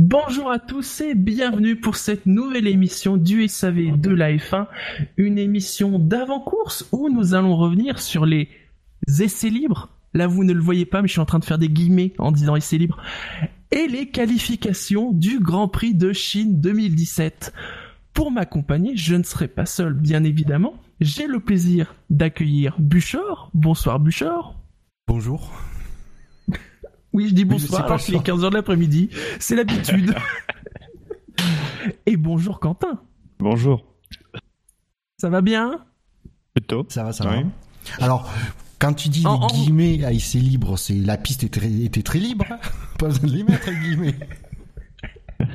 Bonjour à tous et bienvenue pour cette nouvelle émission du SAV de la F1, une émission d'avant-course où nous allons revenir sur les essais libres. Là, vous ne le voyez pas, mais je suis en train de faire des guillemets en disant essais libres. Et les qualifications du Grand Prix de Chine 2017. Pour m'accompagner, je ne serai pas seul, bien évidemment. J'ai le plaisir d'accueillir Buchor. Bonsoir Buchor. Bonjour. Oui, je dis bonsoir c'est pas alors qu'il est ça. 15h de l'après-midi. C'est l'habitude. Et bonjour Quentin. Bonjour. Ça va bien? Plutôt. Ça va, ça Oui. va. Alors, quand tu dis En- les en- guillemets à essai libre, c'est la piste était, très- était très libre. Pas besoin de les mettre, les guillemets.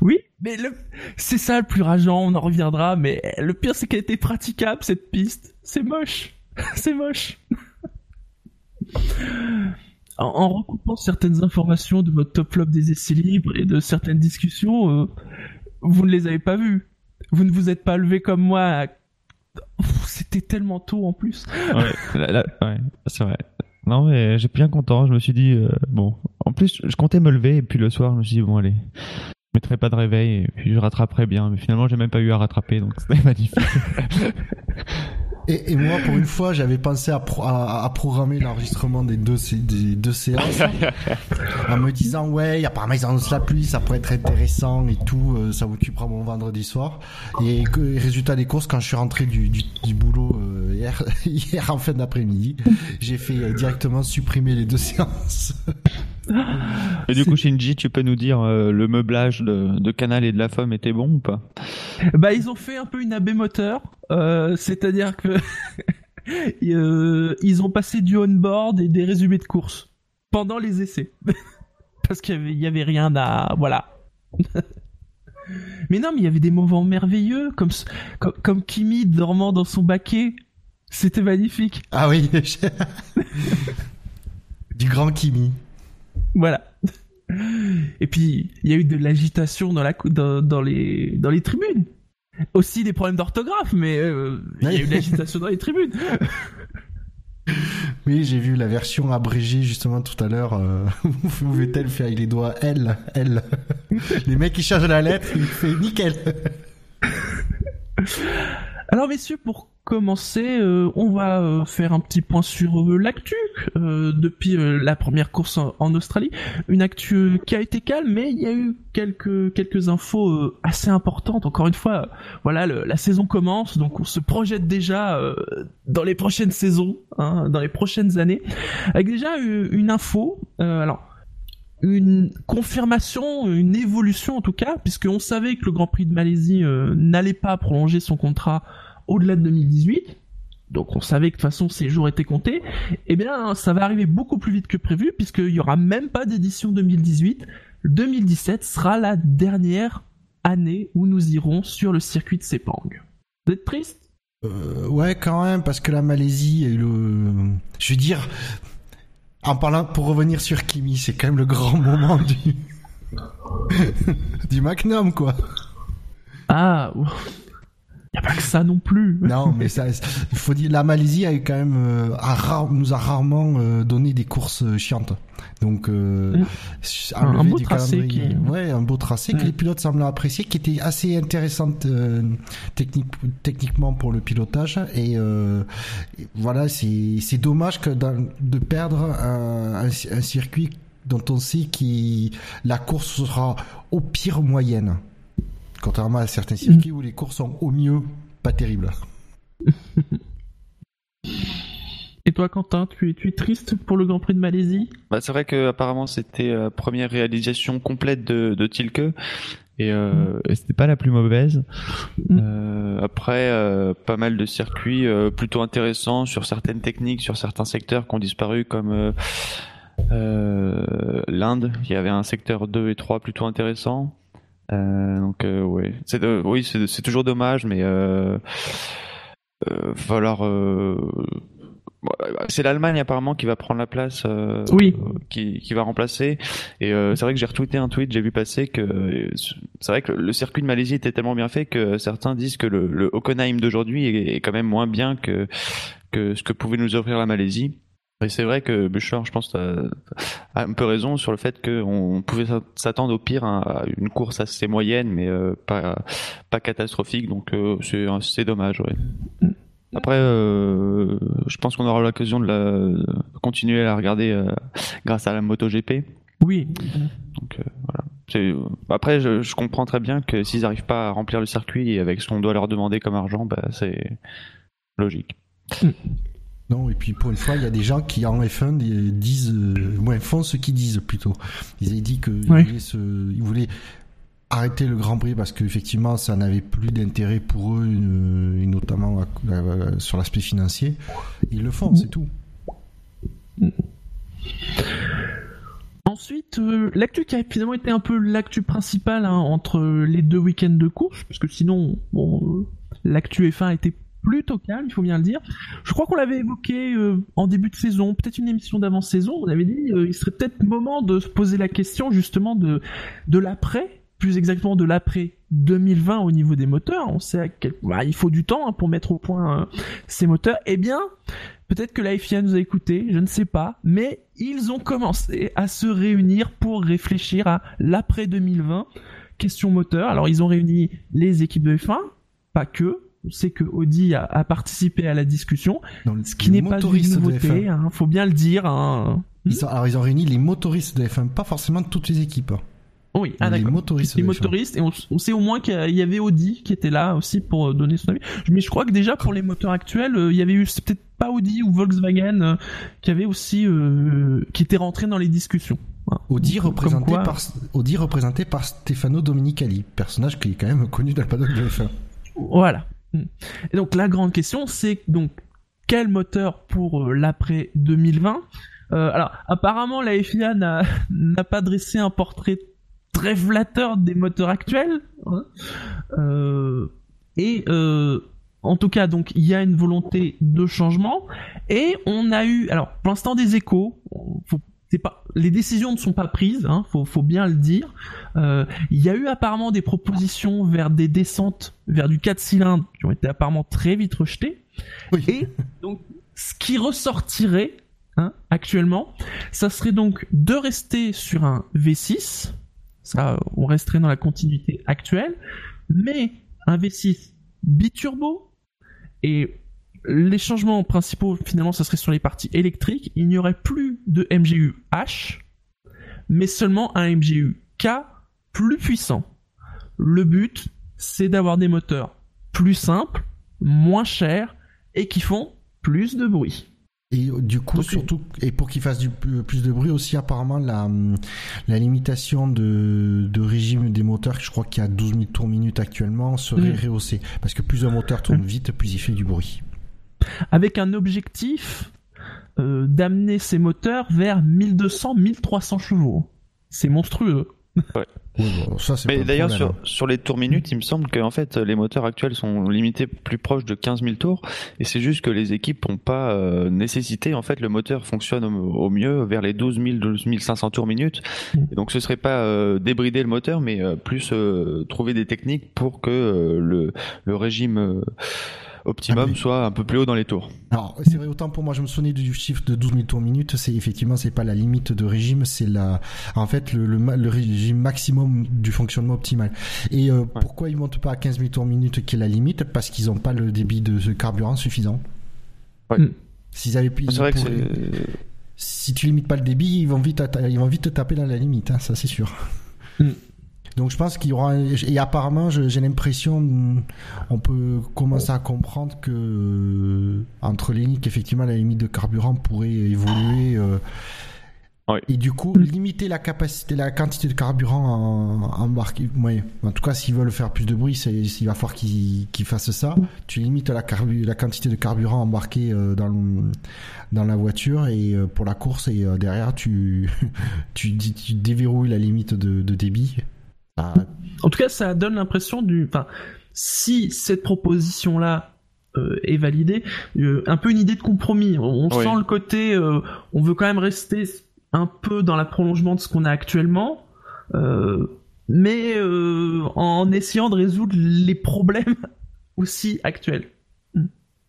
Oui, mais le... c'est ça le plus rageant, on en reviendra, mais le pire c'est qu'elle était praticable cette piste. C'est moche. c'est moche. En, recoupant certaines informations de votre top flop des essais libres et de certaines discussions, euh, vous ne les avez pas vues. Vous ne vous êtes pas levé comme moi. C'était tellement tôt en plus. Ouais, c'est vrai. Non, mais j'étais bien content. Je me suis dit, euh, bon. En plus, je comptais me lever et puis le soir, je me suis dit, bon, allez. Je mettrai pas de réveil et puis je rattraperai bien. Mais finalement, j'ai même pas eu à rattraper, donc c'était magnifique. Et, et moi, pour une fois, j'avais pensé à, pro- à, à programmer l'enregistrement des deux, des deux séances en me disant, ouais, apparemment ils annoncent la pluie, ça pourrait être intéressant et tout, euh, ça occupera mon vendredi soir. Et, que, et résultat des courses, quand je suis rentré du, du, du boulot euh, hier, hier en fin d'après-midi, j'ai fait euh, directement supprimer les deux séances. Et du coup, Shinji, tu peux nous dire, euh, le meublage de, de Canal et de la Femme était bon ou pas? Bah, ils ont fait un peu une AB moteur, euh, c'est-à-dire que euh, ils ont passé du on-board et des résumés de course pendant les essais, parce qu'il y avait, il y avait rien à, voilà. mais non, mais il y avait des moments merveilleux, comme comme, comme Kimi dormant dans son baquet, c'était magnifique. Ah oui, du grand Kimi. Voilà. Et puis, il y a eu de l'agitation dans, la, dans, dans, les, dans les tribunes. Aussi des problèmes d'orthographe, mais euh, il y a eu de l'agitation dans les tribunes. Oui, j'ai vu la version abrégée justement tout à l'heure euh, où Vettel fait avec les doigts L, L. Les mecs qui changent la lettre, il fait nickel. Alors messieurs, pour commencer, euh, on va euh, faire un petit point sur euh, l'actu depuis la première course en, Australie. Une actu qui a été calme, mais il y a eu quelques quelques infos assez importantes. Encore une fois, voilà, la saison commence, donc on se projette déjà dans les prochaines saisons, hein, dans les prochaines années, avec déjà une info. alors une confirmation, une évolution en tout cas, puisqu'on savait que le Grand Prix de Malaisie n'allait pas prolonger son contrat au-delà de 2018. Donc on savait que de toute façon ces jours étaient comptés. Eh bien, ça va arriver beaucoup plus vite que prévu, puisqu'il y aura même pas d'édition 2018. 2017 sera la dernière année où nous irons sur le circuit de Sepang. Vous êtes triste? Euh, ouais, quand même, parce que la Malaisie et le, je veux dire, en parlant pour revenir sur Kimi, c'est quand même le grand moment du du Magnum, quoi. Ah, y a pas que ça non plus. Non, mais ça, il faut dire, la Malaisie a eu quand même, euh, a rare- nous a rarement euh, donné des courses euh, chiantes. Donc, euh, Mm. Un- beau tracé qui- ouais, un beau tracé que Mm. les pilotes semblent apprécier, qui était assez intéressante euh, technique, techniquement pour le pilotage. Et, euh, et voilà, c'est c'est dommage que dans- de perdre un, un, un circuit dont on sait que la course sera au pire moyenne. Contrairement à certains circuits où les courses sont au mieux pas terribles. Et toi, Quentin, tu es, tu es triste pour le Grand Prix de Malaisie? Bah, c'est vrai que apparemment c'était la première réalisation complète de, de Tilke et, euh, et c'était pas la plus mauvaise. Mm. Euh, après, euh, pas mal de circuits euh, plutôt intéressants sur certaines techniques, sur certains secteurs qui ont disparu comme euh, euh, l'Inde. Il y avait un secteur 2 et 3 plutôt intéressant. Euh, donc euh, ouais, c'est de- oui, c'est c'est toujours dommage, mais euh, euh, falloir. euh, c'est l'Allemagne apparemment qui va prendre la place, euh, Oui. qui, qui va remplacer. Et euh, c'est vrai que j'ai retweeté un tweet, j'ai vu passer que euh, c'est vrai que le circuit de Malaisie était tellement bien fait que certains disent que le, le Hockenheim d'aujourd'hui est, est quand même moins bien que que ce que pouvait nous offrir la Malaisie. Et c'est vrai que Bouchard, je pense, a, un peu raison sur le fait qu'on pouvait s'attendre au pire à une course assez moyenne, mais euh, pas, pas catastrophique. Donc euh, c'est c'est dommage, ouais. Après, euh, je pense qu'on aura l'occasion de, la, de continuer à la regarder euh, grâce à la MotoGP. Oui. Donc euh, voilà. C'est- Après, je, je comprends très bien que s'ils n'arrivent pas à remplir le circuit avec ce qu'on doit leur demander comme argent, bah, c'est logique. Non, et puis pour une fois, il y a des gens qui en F1 di- disent, euh, font ce qu'ils disent plutôt. Ils avaient dit qu'ils voulaient, se, ils voulaient arrêter le Grand Prix parce qu'effectivement, ça n'avait plus d'intérêt pour eux, et notamment sur l'aspect financier. Ils le font, c'est tout. Ensuite, euh, l'actu qui a finalement été un peu l'actu principale hein, entre les deux week-ends de course, parce que sinon, bon, euh, l'actu F1 était plutôt calme, il faut bien le dire. Je crois qu'on l'avait évoqué euh, en début de saison, peut-être une émission d'avant-saison, on avait dit euh, il serait peut-être moment de se poser la question justement de, de l'après, plus exactement de l'après 2020 au niveau des moteurs. On sait à quel... bah, il faut du temps hein, pour mettre au point euh, ces moteurs. Eh bien, Peut-être que la FIA nous a écoutés, je ne sais pas, mais ils ont commencé à se réunir pour réfléchir à l'après 2020. Question moteur. Alors ils ont réuni les équipes de F1, pas que. On sait que Audi a, a participé à la discussion, Donc, ce qui n'est pas une nouveauté, F1. hein, faut bien le dire. hein. Ils ont- alors ils ont réuni les motoristes de F1, pas forcément toutes les équipes. hein. Oui, ah, les motoristes Les de F1. motoristes, et on, on sait au moins qu'il y avait Audi qui était là aussi pour euh, donner son avis. Mais je crois que déjà pour les moteurs actuels, euh, il y avait eu, c'est peut-être pas Audi ou Volkswagen euh, qui avait aussi, euh, qui était rentré dans les discussions. Voilà. Audi représenté quoi- par Audi représenté par Stefano Domenicali, personnage qui est quand même connu dans le paddock de F1. Voilà. Mm. Et donc la grande question, c'est donc quel moteur pour euh, l'après 2020 Euh, Alors apparemment la FIA n'a pas dressé un portrait très flatteur des moteurs actuels. hein. Euh, et en tout cas, donc il y a une volonté de changement et on a eu, alors pour l'instant des échos. C'est pas, les décisions ne sont pas prises, hein, faut, faut bien le dire. Euh, il y a eu apparemment des propositions vers des descentes vers du 4 cylindres qui ont été apparemment très vite rejetées. Oui. Et donc, ce qui ressortirait hein, actuellement, ça serait donc de rester sur un V6. Ça, on resterait dans la continuité actuelle, mais un V6 biturbo et les changements principaux, finalement, ça serait sur les parties électriques. Il n'y aurait plus de MGU H, mais seulement un MGU K plus puissant. Le but, c'est d'avoir des moteurs plus simples, moins chers et qui font plus de bruit. Et euh, du coup, Donc, surtout, et pour qu'il fasse du plus, plus de bruit aussi, apparemment, la, la limitation de, de régime des moteurs, je crois qu'il y a 12 000 tours minute actuellement, serait Mm. rehaussée. Parce que plus un moteur tourne vite, plus il fait du bruit. Avec un objectif euh, d'amener ces moteurs vers 1200-1300 chevaux. C'est monstrueux. Ouais, bon, ça, c'est pas Mais d'ailleurs, sur, sur les tours minutes, il me semble qu'en fait, les moteurs actuels sont limités plus proches de 15 000 tours. Et c'est juste que les équipes n'ont pas euh, nécessité. En fait, le moteur fonctionne au, au mieux vers les 12 000, 12 500 tours minutes. Et donc, ce serait pas euh, débrider le moteur, mais euh, plus trouver des techniques pour que le, le régime optimum Ah, soit un peu plus haut dans les tours. Alors, c'est vrai, autant pour moi, je me souvenais du chiffre de 12 000 tours minute, c'est effectivement, c'est pas la limite de régime, c'est la, en fait, le, le, ma- le régime maximum du fonctionnement optimal. Et euh, pourquoi ils montent pas à 15 000 tours minute, qui est la limite? Parce qu'ils ont pas le débit de ce carburant suffisant. Ouais. Mm. S'ils avaient pu, C'est vrai que pour- c'est. si tu limites pas le débit, ils vont vite, ils vont vite te taper dans la limite, hein, ça c'est sûr. Mm. Donc je pense qu'il y aura et apparemment j'ai l'impression mm, on peut commencer à comprendre que euh, entre les lignes qu'effectivement la limite de carburant pourrait évoluer euh, et du coup limiter la capacité la quantité de carburant en- embarqué ouais. en tout cas s'ils veulent faire plus de bruit c'est il va falloir qu'ils qu'ils fassent ça. Tu limites la carbu- la quantité de carburant embarqué euh, dans le- dans la voiture et euh, pour la course et euh, derrière tu tu, déverrouilles la limite de, de débit Ah, En tout cas, ça donne l'impression du. Enfin, si cette proposition-là euh, est validée, euh, un peu une idée de compromis. On, on Oui. sent le côté. euh, on veut quand même rester un peu dans la prolongement de ce qu'on a actuellement, mais en essayant de résoudre les problèmes aussi actuels.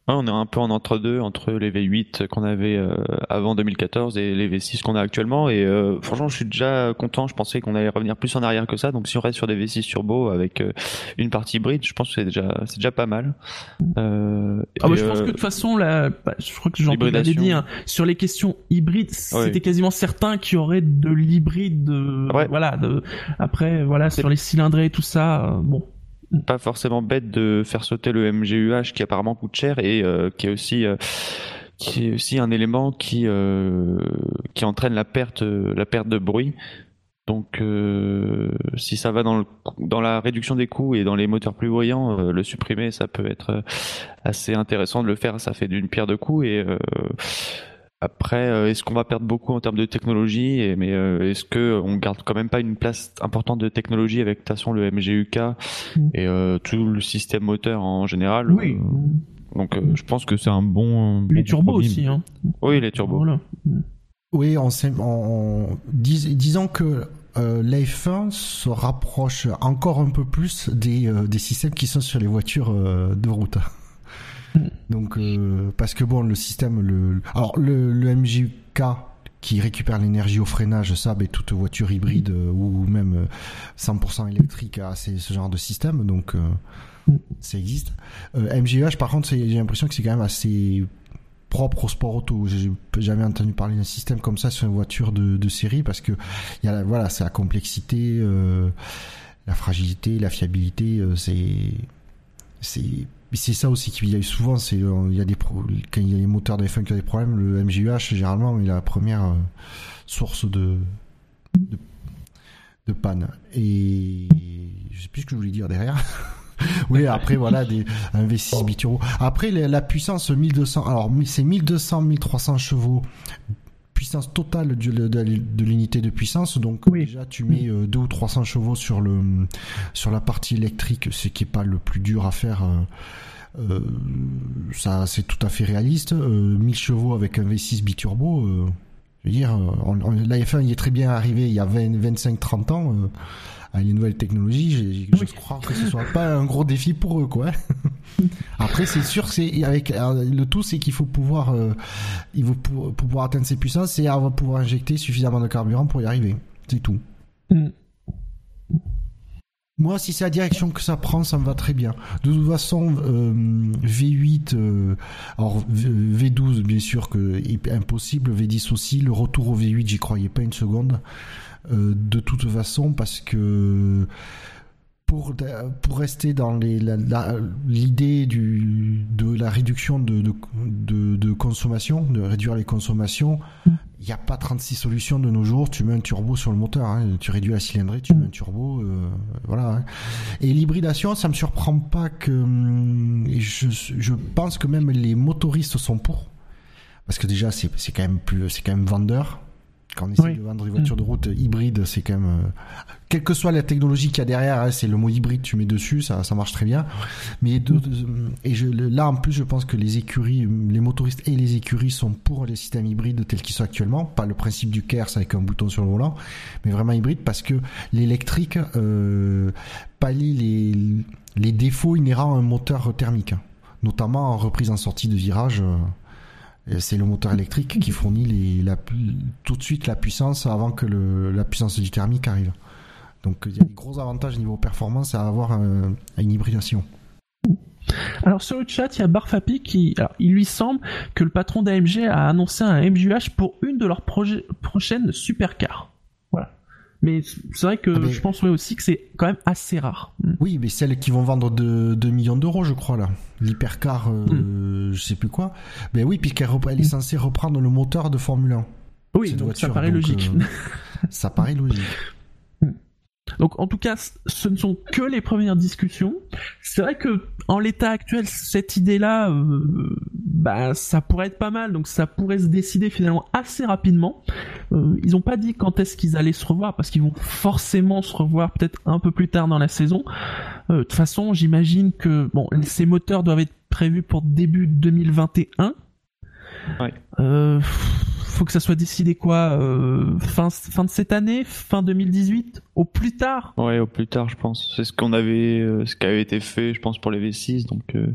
Ouais, on est un peu en entre-deux entre les V8 qu'on avait euh, avant 2014 et les V6 qu'on a actuellement. Et euh, franchement, je suis déjà content. Je pensais qu'on allait revenir plus en arrière que ça. Donc, si on reste sur des V6 turbo avec euh, une partie hybride, je pense que c'est déjà, c'est déjà pas mal. Euh, Ah bah, je pense euh, que de toute façon, là, bah, je crois que l'avait l'hybridation. dit, hein, sur les questions hybrides, c'était Oui. quasiment certain qu'il y aurait de l'hybride. euh, Ouais. Voilà. De... Après, voilà, sur les cylindrés et tout ça, bon. Pas forcément bête de faire sauter le MGUH qui apparemment coûte cher et euh, qui est aussi euh, qui est aussi un élément qui euh, qui entraîne la perte la perte de bruit. Donc si ça va dans dans la réduction des coûts et dans les moteurs plus bruyants, le supprimer ça peut être assez intéressant de le faire. Ça fait d'une pierre deux coups et après, euh, est-ce qu'on va perdre beaucoup en termes de technologie et, Mais euh, est-ce que on garde quand même pas une place importante de technologie avec de toute façon le MGUK Mm. et euh, tout le système moteur en général Oui. Donc Je pense que c'est un bon. Les bon turbos aussi, hein. oui, les turbos. Voilà. Oui, on, on- dis- disons que euh, l'F1 se rapproche encore un peu plus des, euh, des systèmes qui sont sur les voitures euh, de route. Donc, euh, parce que bon, le système, le, alors le, le MJK qui récupère l'énergie au freinage, ça, ben, toute voiture hybride euh, ou même euh, 100% électrique a ce genre de système, donc euh, ça existe. Euh, MGH, par contre, j'ai l'impression que c'est quand même assez propre au sport auto. J'ai jamais entendu parler d'un système comme ça sur une voiture de, série parce que voilà, c'est la complexité, euh, la fragilité, la fiabilité, euh, c'est c'est ça aussi qu'il y a eu souvent, c'est euh, il y a des pro- quand il y a les moteurs de F1 qui ont des problèmes, le MGUH généralement il est la première euh, source de, de de panne et je sais plus ce que je voulais dire derrière. oui, après voilà des un V6 biturbo. Après la, la puissance 1200 alors c'est 1200 1300 chevaux puissance totale de, de, de l'unité de puissance donc Oui. déjà tu mets euh, 2 ou 300 chevaux sur le sur la partie électrique ce qui est pas le plus dur à faire euh, euh, ça c'est tout à fait réaliste euh, 1000 chevaux avec un V6 biturbo euh, je veux dire euh, on, on- la F1 y est très bien arrivé il y a 20 25 30 ans les nouvelles technologies je Oui. crois que ce soit pas un gros défi pour eux quoi après c'est sûr c'est avec le tout c'est qu'il faut pouvoir euh, il faut pour, pour pouvoir atteindre ces puissances et avoir pouvoir injecter suffisamment de carburant pour y arriver c'est tout Mm. moi, si c'est la direction que ça prend, ça me va très bien. De toute façon, euh, V8, euh, alors V- V12, bien sûr que impossible, V10 aussi. Le retour au V8, j'y croyais pas une seconde. Euh, de toute façon, parce que pour pour rester dans l'idée de la réduction de, de consommation, de réduire les consommations, il n'y a pas 36 solutions de nos jours. Tu mets un turbo sur le moteur, hein, tu réduis la cylindrée, tu mets un turbo, euh, voilà. hein. Et l'hybridation, ça me surprend pas que hum, je, je pense que même les motoristes sont pour, parce que déjà c'est quand plus c'est quand même vendeur. Quand on essaie Oui. de vendre des voitures de route hybrides, c'est quand même euh, quelle que soit la technologie qu'il y a derrière, hein, c'est le mot hybride, tu mets dessus, ça, ça marche très bien. Mais de- de- et je, là en plus, je pense que les écuries, les motoristes et les écuries sont pour les systèmes hybrides tels qu'ils sont actuellement, pas le principe du KERS avec un bouton sur le volant, mais vraiment hybride parce que l'électrique euh, pallie les, les défauts inhérents à un moteur thermique, hein. notamment en reprise en sortie de virage. euh, C'est le moteur électrique qui fournit tout de suite la puissance avant que la puissance du thermique arrive. Donc il y a des gros avantages niveau performance à avoir un- à une hybridation. Alors sur le chat, il y a Barfapi qui, il lui semble que le patron d'AMG a annoncé un MJUH pour une de leurs prochaines supercars. Mais c'est vrai que Ah, mais- je pense ouais, aussi que c'est quand même assez rare. Mm. Oui, mais celles qui vont vendre 2 millions d'euros, je crois, là. L'hypercar, euh, je sais plus quoi. Ben oui, puisqu'elle rep- elle est censée reprendre le moteur de Formule 1. Oui, donc ça voiture, paraît donc, logique. euh, ça paraît logique. Donc en tout cas, ce ne sont que les premières discussions. C'est vrai que en l'état actuel, cette idée-là, euh, bah ça pourrait être pas mal. Donc ça pourrait se décider finalement assez rapidement. Euh, ils n'ont pas dit quand est-ce qu'ils allaient se revoir parce qu'ils vont forcément se revoir peut-être un peu plus tard dans la saison. Euh, de toute façon, j'imagine que bon, ces moteurs doivent être prévus pour début 2021. Ouais. Euh, faut que ça soit décidé quoi euh, fin fin de cette année, fin 2018, au plus tard? Ouais, au plus tard, je pense. C'est ce qu'on avait, euh, ce qui avait été fait, je pense, pour les V6. Donc, euh,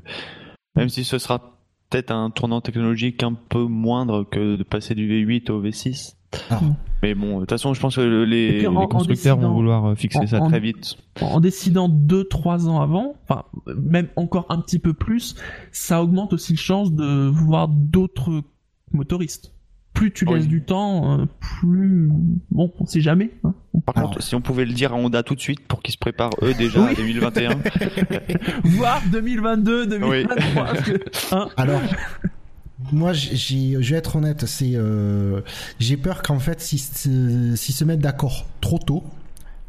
même si ce sera peut-être un tournant technologique un peu moindre que de passer du V8 au V6. Alors, Mais bon, de toute façon, je pense que le- les, Et puis, en- les en constructeurs décidant- vont vouloir fixer en- ça en- très vite. En décidant 2-3 ans avant, enfin même encore un petit peu plus, ça augmente aussi le chance de voir d'autres motoristes. Plus tu Oui. laisses du temps, euh, plus bon, on sait jamais. hein. Par Alors- contre, si on pouvait le dire à Honda tout de suite pour qu'ils se préparent eux déjà Oui. à 2021. Voir 2022, 2023. parce que, hein, Alors, moi, j'ai, je vais être honnête, c'est, euh, j'ai peur qu'en fait, si, si se mettent d'accord trop tôt,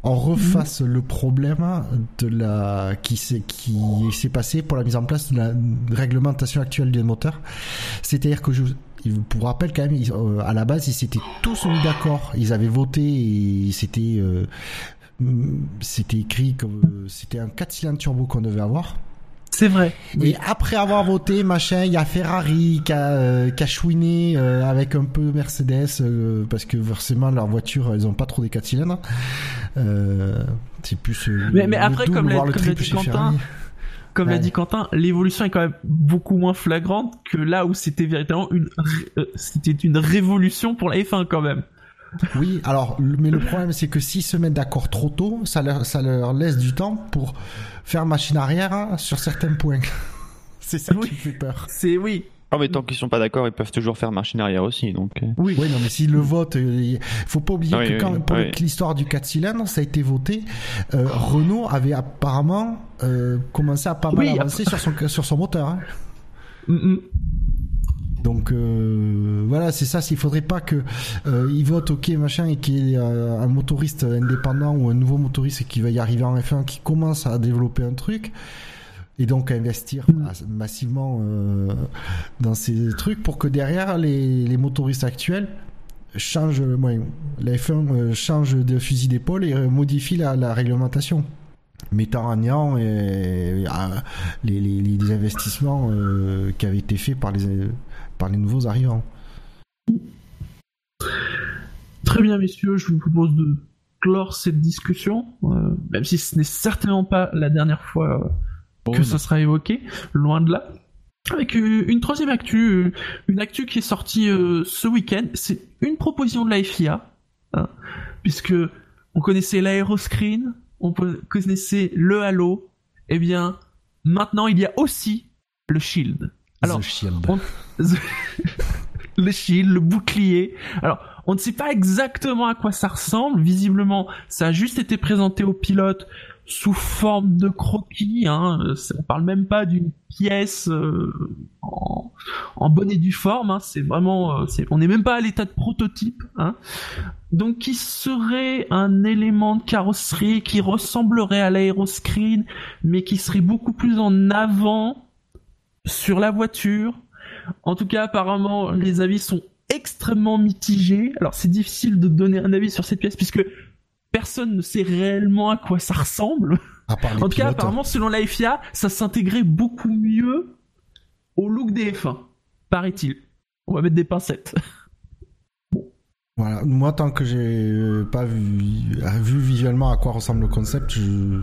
on refasse le problème de la qui s'est qui s'est passé pour la mise en place de la réglementation actuelle des moteurs. C'est-à-dire que je pour rappel quand même, euh, à la base, ils s'étaient tous mis d'accord. Ils avaient voté et c'était euh, mm, c'était écrit comme euh, c'était un 4 cylindres turbo qu'on devait avoir. c'est vrai. Et après avoir voté, machin, il y a Ferrari qui a, euh, qui a chouiné euh, avec un peu Mercedes, euh, parce que forcément leurs voitures, elles ont pas trop des 4 cylindres. C'est plus Mais- mais le après, double, comme l'a- dit Quentin, Ferrari. Comme l'a dit Quentin, l'évolution est quand même beaucoup moins flagrante que là où c'était véritablement une, euh, c'était une révolution pour la F1 quand même. Oui, alors, mais le problème, c'est que s'ils se mettent d'accord trop tôt, ça leur, ça leur laisse du temps pour faire machine arrière hein, sur certains points. c'est ça Oui. qui me fait peur. C'est oui, Ah, mais tant qu'ils sont pas d'accord, ils peuvent toujours faire machine arrière aussi. Donc, euh. oui. Oui, non, mais s'ils le votent, euh, il faut pas oublier Oui, que oui, quand, pour oui. l'histoire du 4 cylindres, ça a été voté, euh, Renault avait apparemment euh, commencé à pas mal Oui, avancer sur son, sur son moteur. hein. Mm, mm. Donc euh, voilà, c'est ça. S'il faudrait pas que euh, ils votent OK machin et qu'il y ait euh, un motoriste indépendant ou un nouveau motoriste qui va y arriver en F1 qui commence à développer un truc et donc à investir Mm. as- massivement euh, dans ces trucs pour que derrière les, les motoristes actuels changent, ouais, la F1 euh, change de fusil d'épaule et euh, modifie la, la réglementation mettant en néant euh, les, les, les investissements euh, qui avaient été faits par les, par les nouveaux arrivants. Très bien, messieurs, je vous propose de clore cette discussion, euh, même si ce n'est certainement pas la dernière fois que ça sera évoqué, loin de là. Avec euh, une troisième actu, euh, une actu qui est sortie euh, ce week-end, c'est une proposition de la FIA, hein, puisque on connaissait l'aéroscreen, on connaissait le halo, et bien maintenant il y a aussi le shield. Alors, The Shield. on- le shield, le bouclier. Alors, on ne sait pas exactement à quoi ça ressemble. Visiblement, ça a juste été présenté aux pilotes sous forme de croquis. Hein. On parle même pas d'une pièce euh, en, en bonne et due forme. Hein. C'est vraiment, euh, on n'est même pas à l'état de prototype. Hein. Donc, qui serait un élément de carrosserie qui ressemblerait à l'aéroscreen, mais qui serait beaucoup plus en avant sur la voiture. En tout cas, apparemment, les avis sont extrêmement mitigés. Alors, c'est difficile de donner un avis sur cette pièce puisque personne ne sait réellement à quoi ça ressemble. À part les En tout cas, pilotes. apparemment, selon la FIA, ça s'intégrait beaucoup mieux au look des F1, paraît-il. On va mettre des pincettes. Voilà. Moi, tant que j'ai euh, pas vu, vu visuellement à quoi ressemble le concept, je,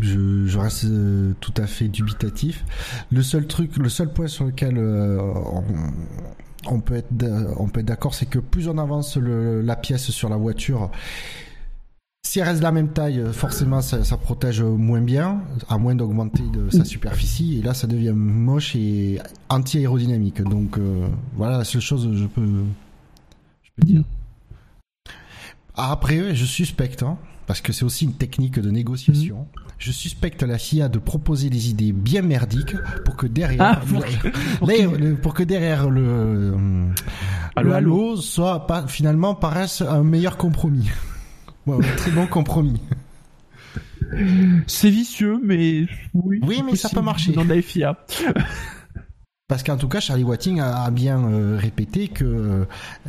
je, je reste euh, tout à fait dubitatif. Le seul truc, le seul point sur lequel euh, on, on peut être, d'a- on peut être d'accord, c'est que plus on avance le- la pièce sur la voiture, si elle reste de la même taille, forcément, ça, ça protège moins bien, à moins d'augmenter de sa superficie. Et là, ça devient moche et anti-aérodynamique. Donc, euh, voilà la seule chose que je peux, je peux dire. Ah, Après, je suspecte, hein, parce que c'est aussi une technique de négociation. Je suspecte la FIA de proposer des idées bien merdiques pour que derrière, Ah, pour- que derrière le, euh, le halo soit pas, finalement paraisse un meilleur compromis. Un très bon compromis. C'est vicieux, mais oui. Oui, mais ça peut marcher. Dans la FIA. Parce qu'en tout cas, Charlie Watting a, bien euh, répété que euh,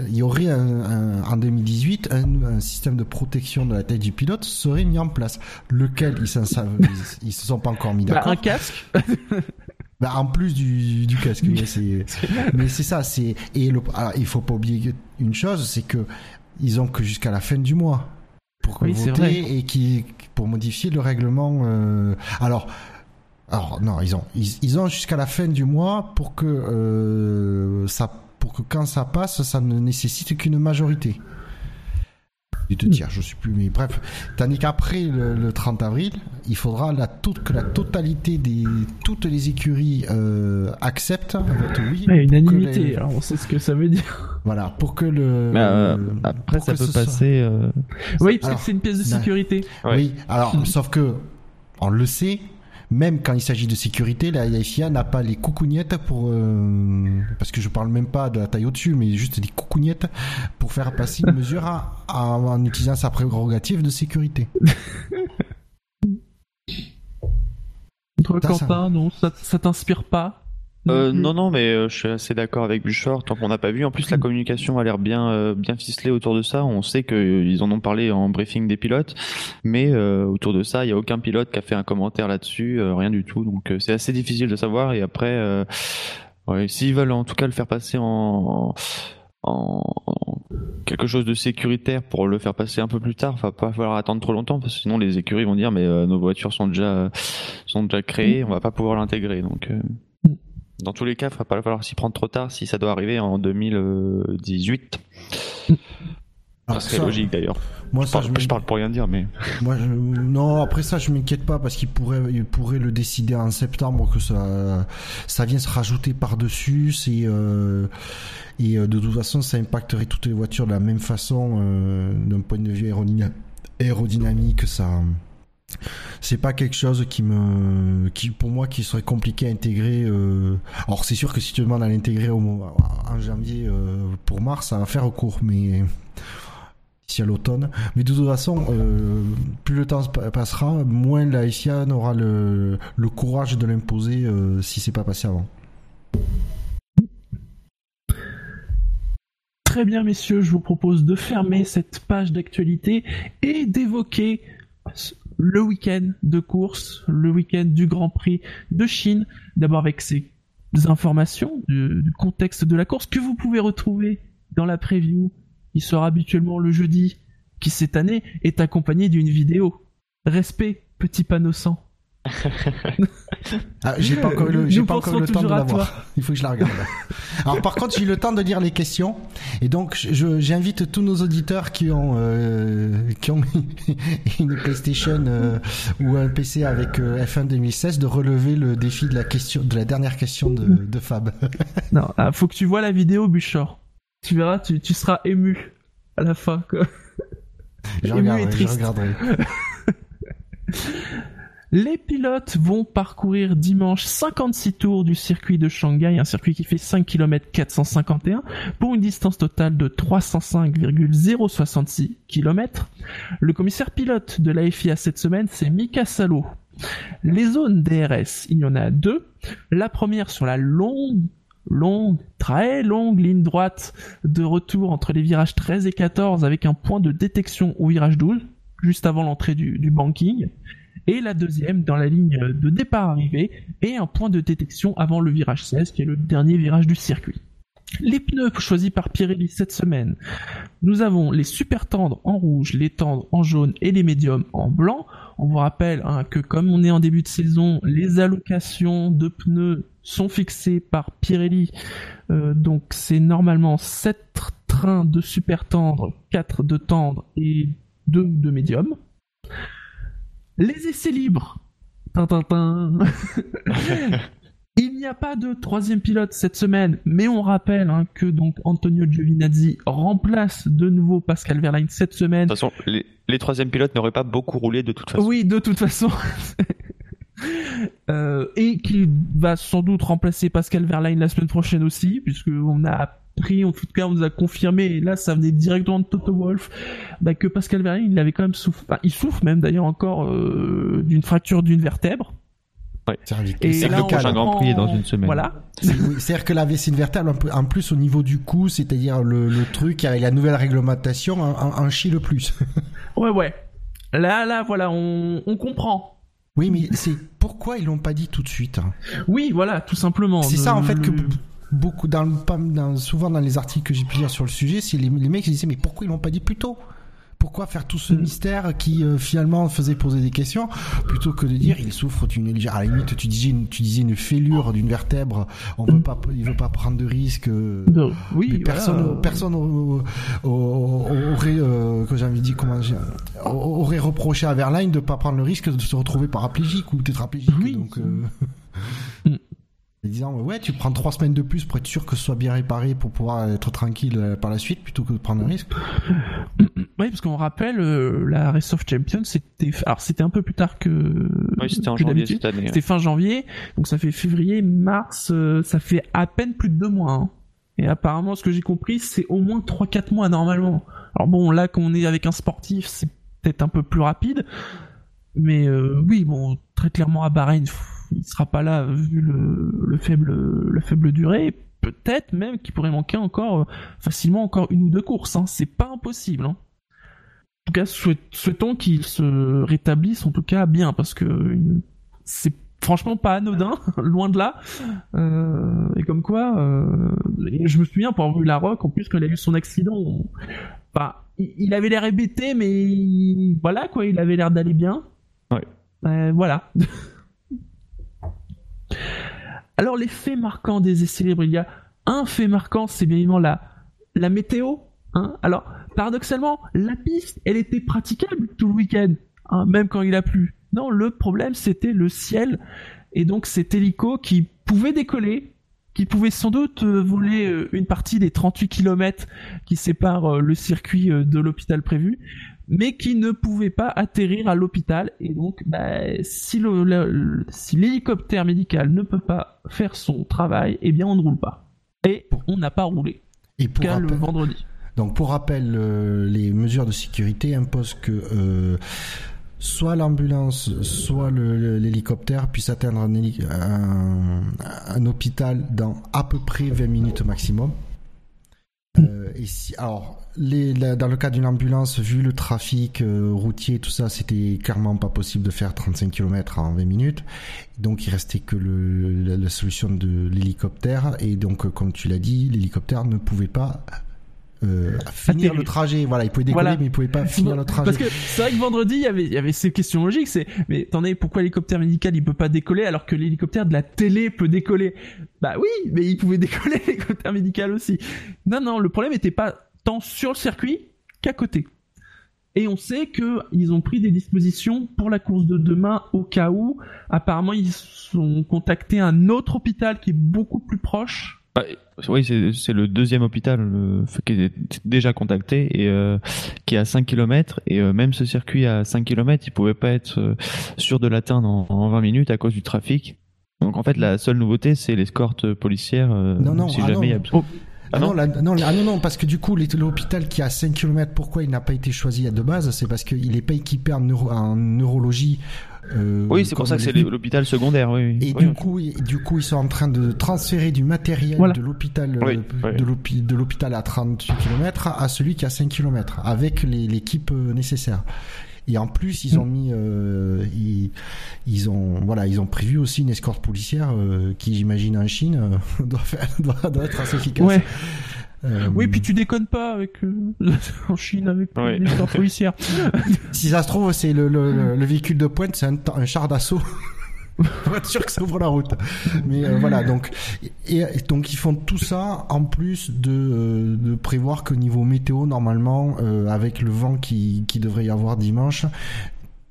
il y aurait un, un- en 2018 un, un système de protection de la tête du pilote serait mis en place, lequel ils s'en savent- ils, ils se sont pas encore mis Bah, d'accord. un casque. Bah, en plus du, du casque, mais c'est mais c'est ça, c'est et le, alors, il faut pas oublier une chose, c'est que ils ont que jusqu'à la fin du mois pour Oui, voter et qui pour modifier le règlement. euh, alors alors non, ils ont ils, ils ont jusqu'à la fin du mois pour que euh, ça pour que quand ça passe, ça ne nécessite qu'une majorité. Du deux tiers, je sais plus, mais bref. Tandis qu'après le, le 30 avril, il faudra la toute, que la totalité des toutes les écuries euh, acceptent oui. Ouais, unanimité. les- Alors on sait ce que ça veut dire. voilà, pour que le. Mais, euh, après, ça peut ce soit- passer. euh, Oui, parce Alors, que c'est une pièce de sécurité. Ouais. Oui, alors sauf que on le sait, même quand il s'agit de sécurité, la FIA n'a pas les coucougnettes pour euh, parce que je parle même pas de la taille au-dessus, mais juste des coucougnettes pour faire passer une mesure à- à- en utilisant sa prérogative de sécurité. Ça- Quentin, non, ça, ça t'inspire pas? Euh, plus non, non, mais euh, je suis assez d'accord avec Buchor. Tant qu'on n'a pas vu, en plus la communication a l'air bien, euh, bien ficelée autour de ça. On sait qu'ils en ont parlé en briefing des pilotes, mais euh, autour de ça, il y a aucun pilote qui a fait un commentaire là-dessus, euh, rien du tout. Donc euh, c'est assez difficile de savoir. Et après, euh, ouais, s'ils veulent en tout cas le faire passer en, en, en quelque chose de sécuritaire pour le faire passer un peu plus tard, va pas falloir attendre trop longtemps parce que sinon les écuries vont dire mais euh, nos voitures sont déjà sont déjà créées, on va pas pouvoir l'intégrer. Donc euh, dans tous les cas, il va pas falloir s'y prendre trop tard si ça doit arriver en 2018. Alors, Ça serait ça, logique d'ailleurs. Moi, Je ça, parle, je, je parle pour rien dire, mais Moi, je- non, après ça, je m'inquiète pas parce qu'il pourrait, il pourrait le décider en septembre que ça, ça vient se rajouter par dessus. C'est euh, et euh, de toute façon, ça impacterait toutes les voitures de la même façon euh, d'un point de vue aérodyna- aérodynamique. Ça, c'est pas quelque chose qui me, qui pour moi, qui serait compliqué à intégrer. Euh... Alors, c'est sûr que si tu demandes à l'intégrer au en janvier euh, pour mars, ça va faire court, mais d'ici à l'automne. Mais de toute façon, euh, plus le temps pa- passera, moins la FIA n'aura le, le courage de l'imposer si c'est pas passé avant. Très bien, messieurs, je vous propose de fermer cette page d'actualité et d'évoquer le week-end de course, le week-end du Grand Prix de Chine. D'abord avec ces informations du, contexte de la course que vous pouvez retrouver dans la preview qui sera habituellement le jeudi, qui cette année est accompagnée d'une vidéo. Respect, petit panneau sang. Ah, j'ai pas encore eu le, j'ai Nous pas encore eu pensons le temps de la voir. Il faut que je la regarde. Alors par contre, j'ai eu le temps de lire les questions et donc je, j'invite tous nos auditeurs qui ont euh, qui ont une PlayStation euh, ou un PC avec euh, F1 2016 de relever le défi de la question de la dernière question de, de Fab. Non, ah, faut que tu vois la vidéo, Buchor. Tu verras, tu, tu seras ému à la fin. Quoi. Je Ému et regarderai, je regarderai. Les pilotes vont parcourir dimanche 56 tours du circuit de Shanghai, un circuit qui fait 5 km 451 pour une distance totale de 305,066 km. Le commissaire pilote de la FIA cette semaine, c'est Mika Salo. Les zones DRS, il y en a deux. La première sur la longue, longue, très longue ligne droite de retour entre les virages 13 et 14 avec un point de détection au virage 12, juste avant l'entrée du, du banking et la deuxième dans la ligne de départ-arrivée et un point de détection avant le virage 16 qui est le dernier virage du circuit. Les pneus choisis par Pirelli cette semaine. Nous avons les super tendres en rouge, les tendres en jaune et les médiums en blanc. On vous rappelle hein, que comme on est en début de saison, les allocations de pneus sont fixées par Pirelli. Euh, donc c'est normalement 7 trains de super tendres, 4 de tendres et 2 de médiums. Les essais libres. Tintintin. Il n'y a pas de troisième pilote cette semaine, mais on rappelle hein, que donc Antonio Giovinazzi remplace de nouveau Pascal Verlaine cette semaine. de toute façon, les, les troisièmes pilotes n'auraient pas beaucoup roulé de toute façon. Oui, de toute façon. Euh, et qu'il va sans doute remplacer Pascal Verlaine la semaine prochaine aussi, puisque on a appris, en tout cas on nous a confirmé, et là ça venait directement de Toto Wolf, bah, que Pascal Verlaine il avait quand même souffert, enfin, il souffre même d'ailleurs encore euh, d'une fracture d'une vertèbre. Et là, le prochain Grand Prix dans une semaine. Voilà. C'est-à-dire que la vessie vertèbre, en plus au niveau du cou, c'est-à-dire le, le, truc avec la nouvelle réglementation, en, en chie le plus. ouais, ouais. Là, là, voilà, on, on comprend. Oui, mais c'est pourquoi ils l'ont pas dit tout de suite. Hein? Oui, voilà, tout simplement. C'est ça en fait que beaucoup dans, dans, souvent dans les articles que j'ai pu lire sur le sujet, c'est les, les mecs qui disaient mais pourquoi ils l'ont pas dit plus tôt? Pourquoi faire tout ce mm. mystère qui euh, finalement faisait poser des questions plutôt que de dire il souffre d'une à la limite tu disais une, tu disais une fêlure d'une vertèbre on veut pas il veut pas prendre de risques euh, oui personne personne aurait euh, que j'ai envie de dire comment aurait reproché à Verlaine de pas prendre le risque de se retrouver paraplégique ou tétraplégique oui. donc mm disant ouais tu prends trois semaines de plus pour être sûr que ce soit bien réparé pour pouvoir être tranquille euh, par la suite plutôt que de prendre un risque. Oui parce qu'on rappelle euh, la Race of Champions c'était alors c'était un peu plus tard que oui c'était en janvier cette année. C'était fin janvier donc ça fait février mars euh, ça fait à peine plus de deux mois. Hein. Et apparemment ce que j'ai compris c'est au moins 3-4 mois normalement. Alors bon là qu'on est avec un sportif c'est peut-être un peu plus rapide mais oui bon très clairement à Bahreïn il sera pas là vu le, faible la faible durée. Peut-être même qu'il pourrait manquer encore euh, facilement encore une ou deux courses. Hein. C'est pas impossible. Hein. En tout cas, souhaitons qu'il se rétablisse en tout cas bien parce que c'est franchement pas anodin, loin de là. Euh, et comme quoi, euh, je me souviens pour avoir vu la Rock, en plus quand il a eu son accident, bah, il, avait l'air hébété, mais voilà quoi, il avait l'air d'aller bien. Ouais. voilà. Alors les faits marquants des essais libres, il y a un fait marquant, c'est bien évidemment la, météo. Hein Alors paradoxalement, la piste, elle était praticable tout le week-end, hein, même quand il a plu. Non, le problème c'était le ciel et donc cet hélico qui pouvait décoller, qui pouvait sans doute euh, voler euh, une partie des 38 km qui séparent euh, le circuit de l'hôpital prévu, mais qui ne pouvait pas atterrir à l'hôpital. Et donc, bah, si l'hélicoptère médical ne peut pas faire son travail, eh bien, on ne roule pas. Et on n'a pas roulé. Et pour le vendredi. Donc, pour rappel, euh, les mesures de sécurité imposent que euh, soit l'ambulance, soit l'hélicoptère puissent atteindre un, un, hôpital dans à peu près 20 minutes maximum. Euh, alors, dans le cas d'une ambulance, vu le trafic euh, routier, tout ça, c'était clairement pas possible de faire 35 km en 20 minutes. Donc, il restait que la, solution de l'hélicoptère. Et donc, euh, comme tu l'as dit, l'hélicoptère ne pouvait pas euh, finir le trajet. Voilà, il pouvait décoller, mais il pouvait pas finir le trajet. Parce que c'est vrai que vendredi, il y avait, il y avait ces questions logiques. C'est, mais attendez, pourquoi l'hélicoptère médical il peut pas décoller alors que l'hélicoptère de la télé peut décoller? Bah oui, mais il pouvait décoller l'hélicoptère médical aussi. Non, non, le problème était pas tant sur le circuit qu'à côté. Et on sait que ils ont pris des dispositions pour la course de demain au cas où. Apparemment, ils ont contacté un autre hôpital qui est beaucoup plus proche bah, oui, c'est le deuxième hôpital qui est déjà contacté et euh, qui est à 5 km. Et euh, même ce circuit à 5 km, il pouvait pas être euh, sûr de l'atteindre en, 20 minutes à cause du trafic. Donc en fait, la seule nouveauté, c'est l'escorte policière. non, non, si ah jamais non. Oh. Ah, non, non, ah non, non, parce que du coup, l'hôpital qui est à 5 km, pourquoi il n'a pas été choisi à de base C'est parce qu'il n'est pas équipé en, en neurologie euh, oui, c'est pour ça que c'est l'hôpital secondaire. Oui, Et du coup, du coup, ils sont en train de transférer du matériel de l'hôpital euh, de l'hôpital à 38 km à celui qui a 5 km avec l'équipe euh, nécessaire. Et en plus, ils ont mm. mis, euh, ils, ils, ont, voilà, ils ont prévu aussi une escorte policière euh, qui, j'imagine, en Chine, euh, doit, faire, doit, doit, être assez efficace. Ouais. Euh... Oui, puis tu déconnes pas avec euh, en Chine avec ouais. les policières. si ça se trouve, c'est le, le, le, véhicule de pointe, c'est un, un, char d'assaut. Pour être sûr que ça ouvre la route. Mais euh, voilà, donc et, donc ils font tout ça en plus de, de prévoir qu'au niveau météo, normalement, euh, avec le vent qui, qui devrait y avoir dimanche,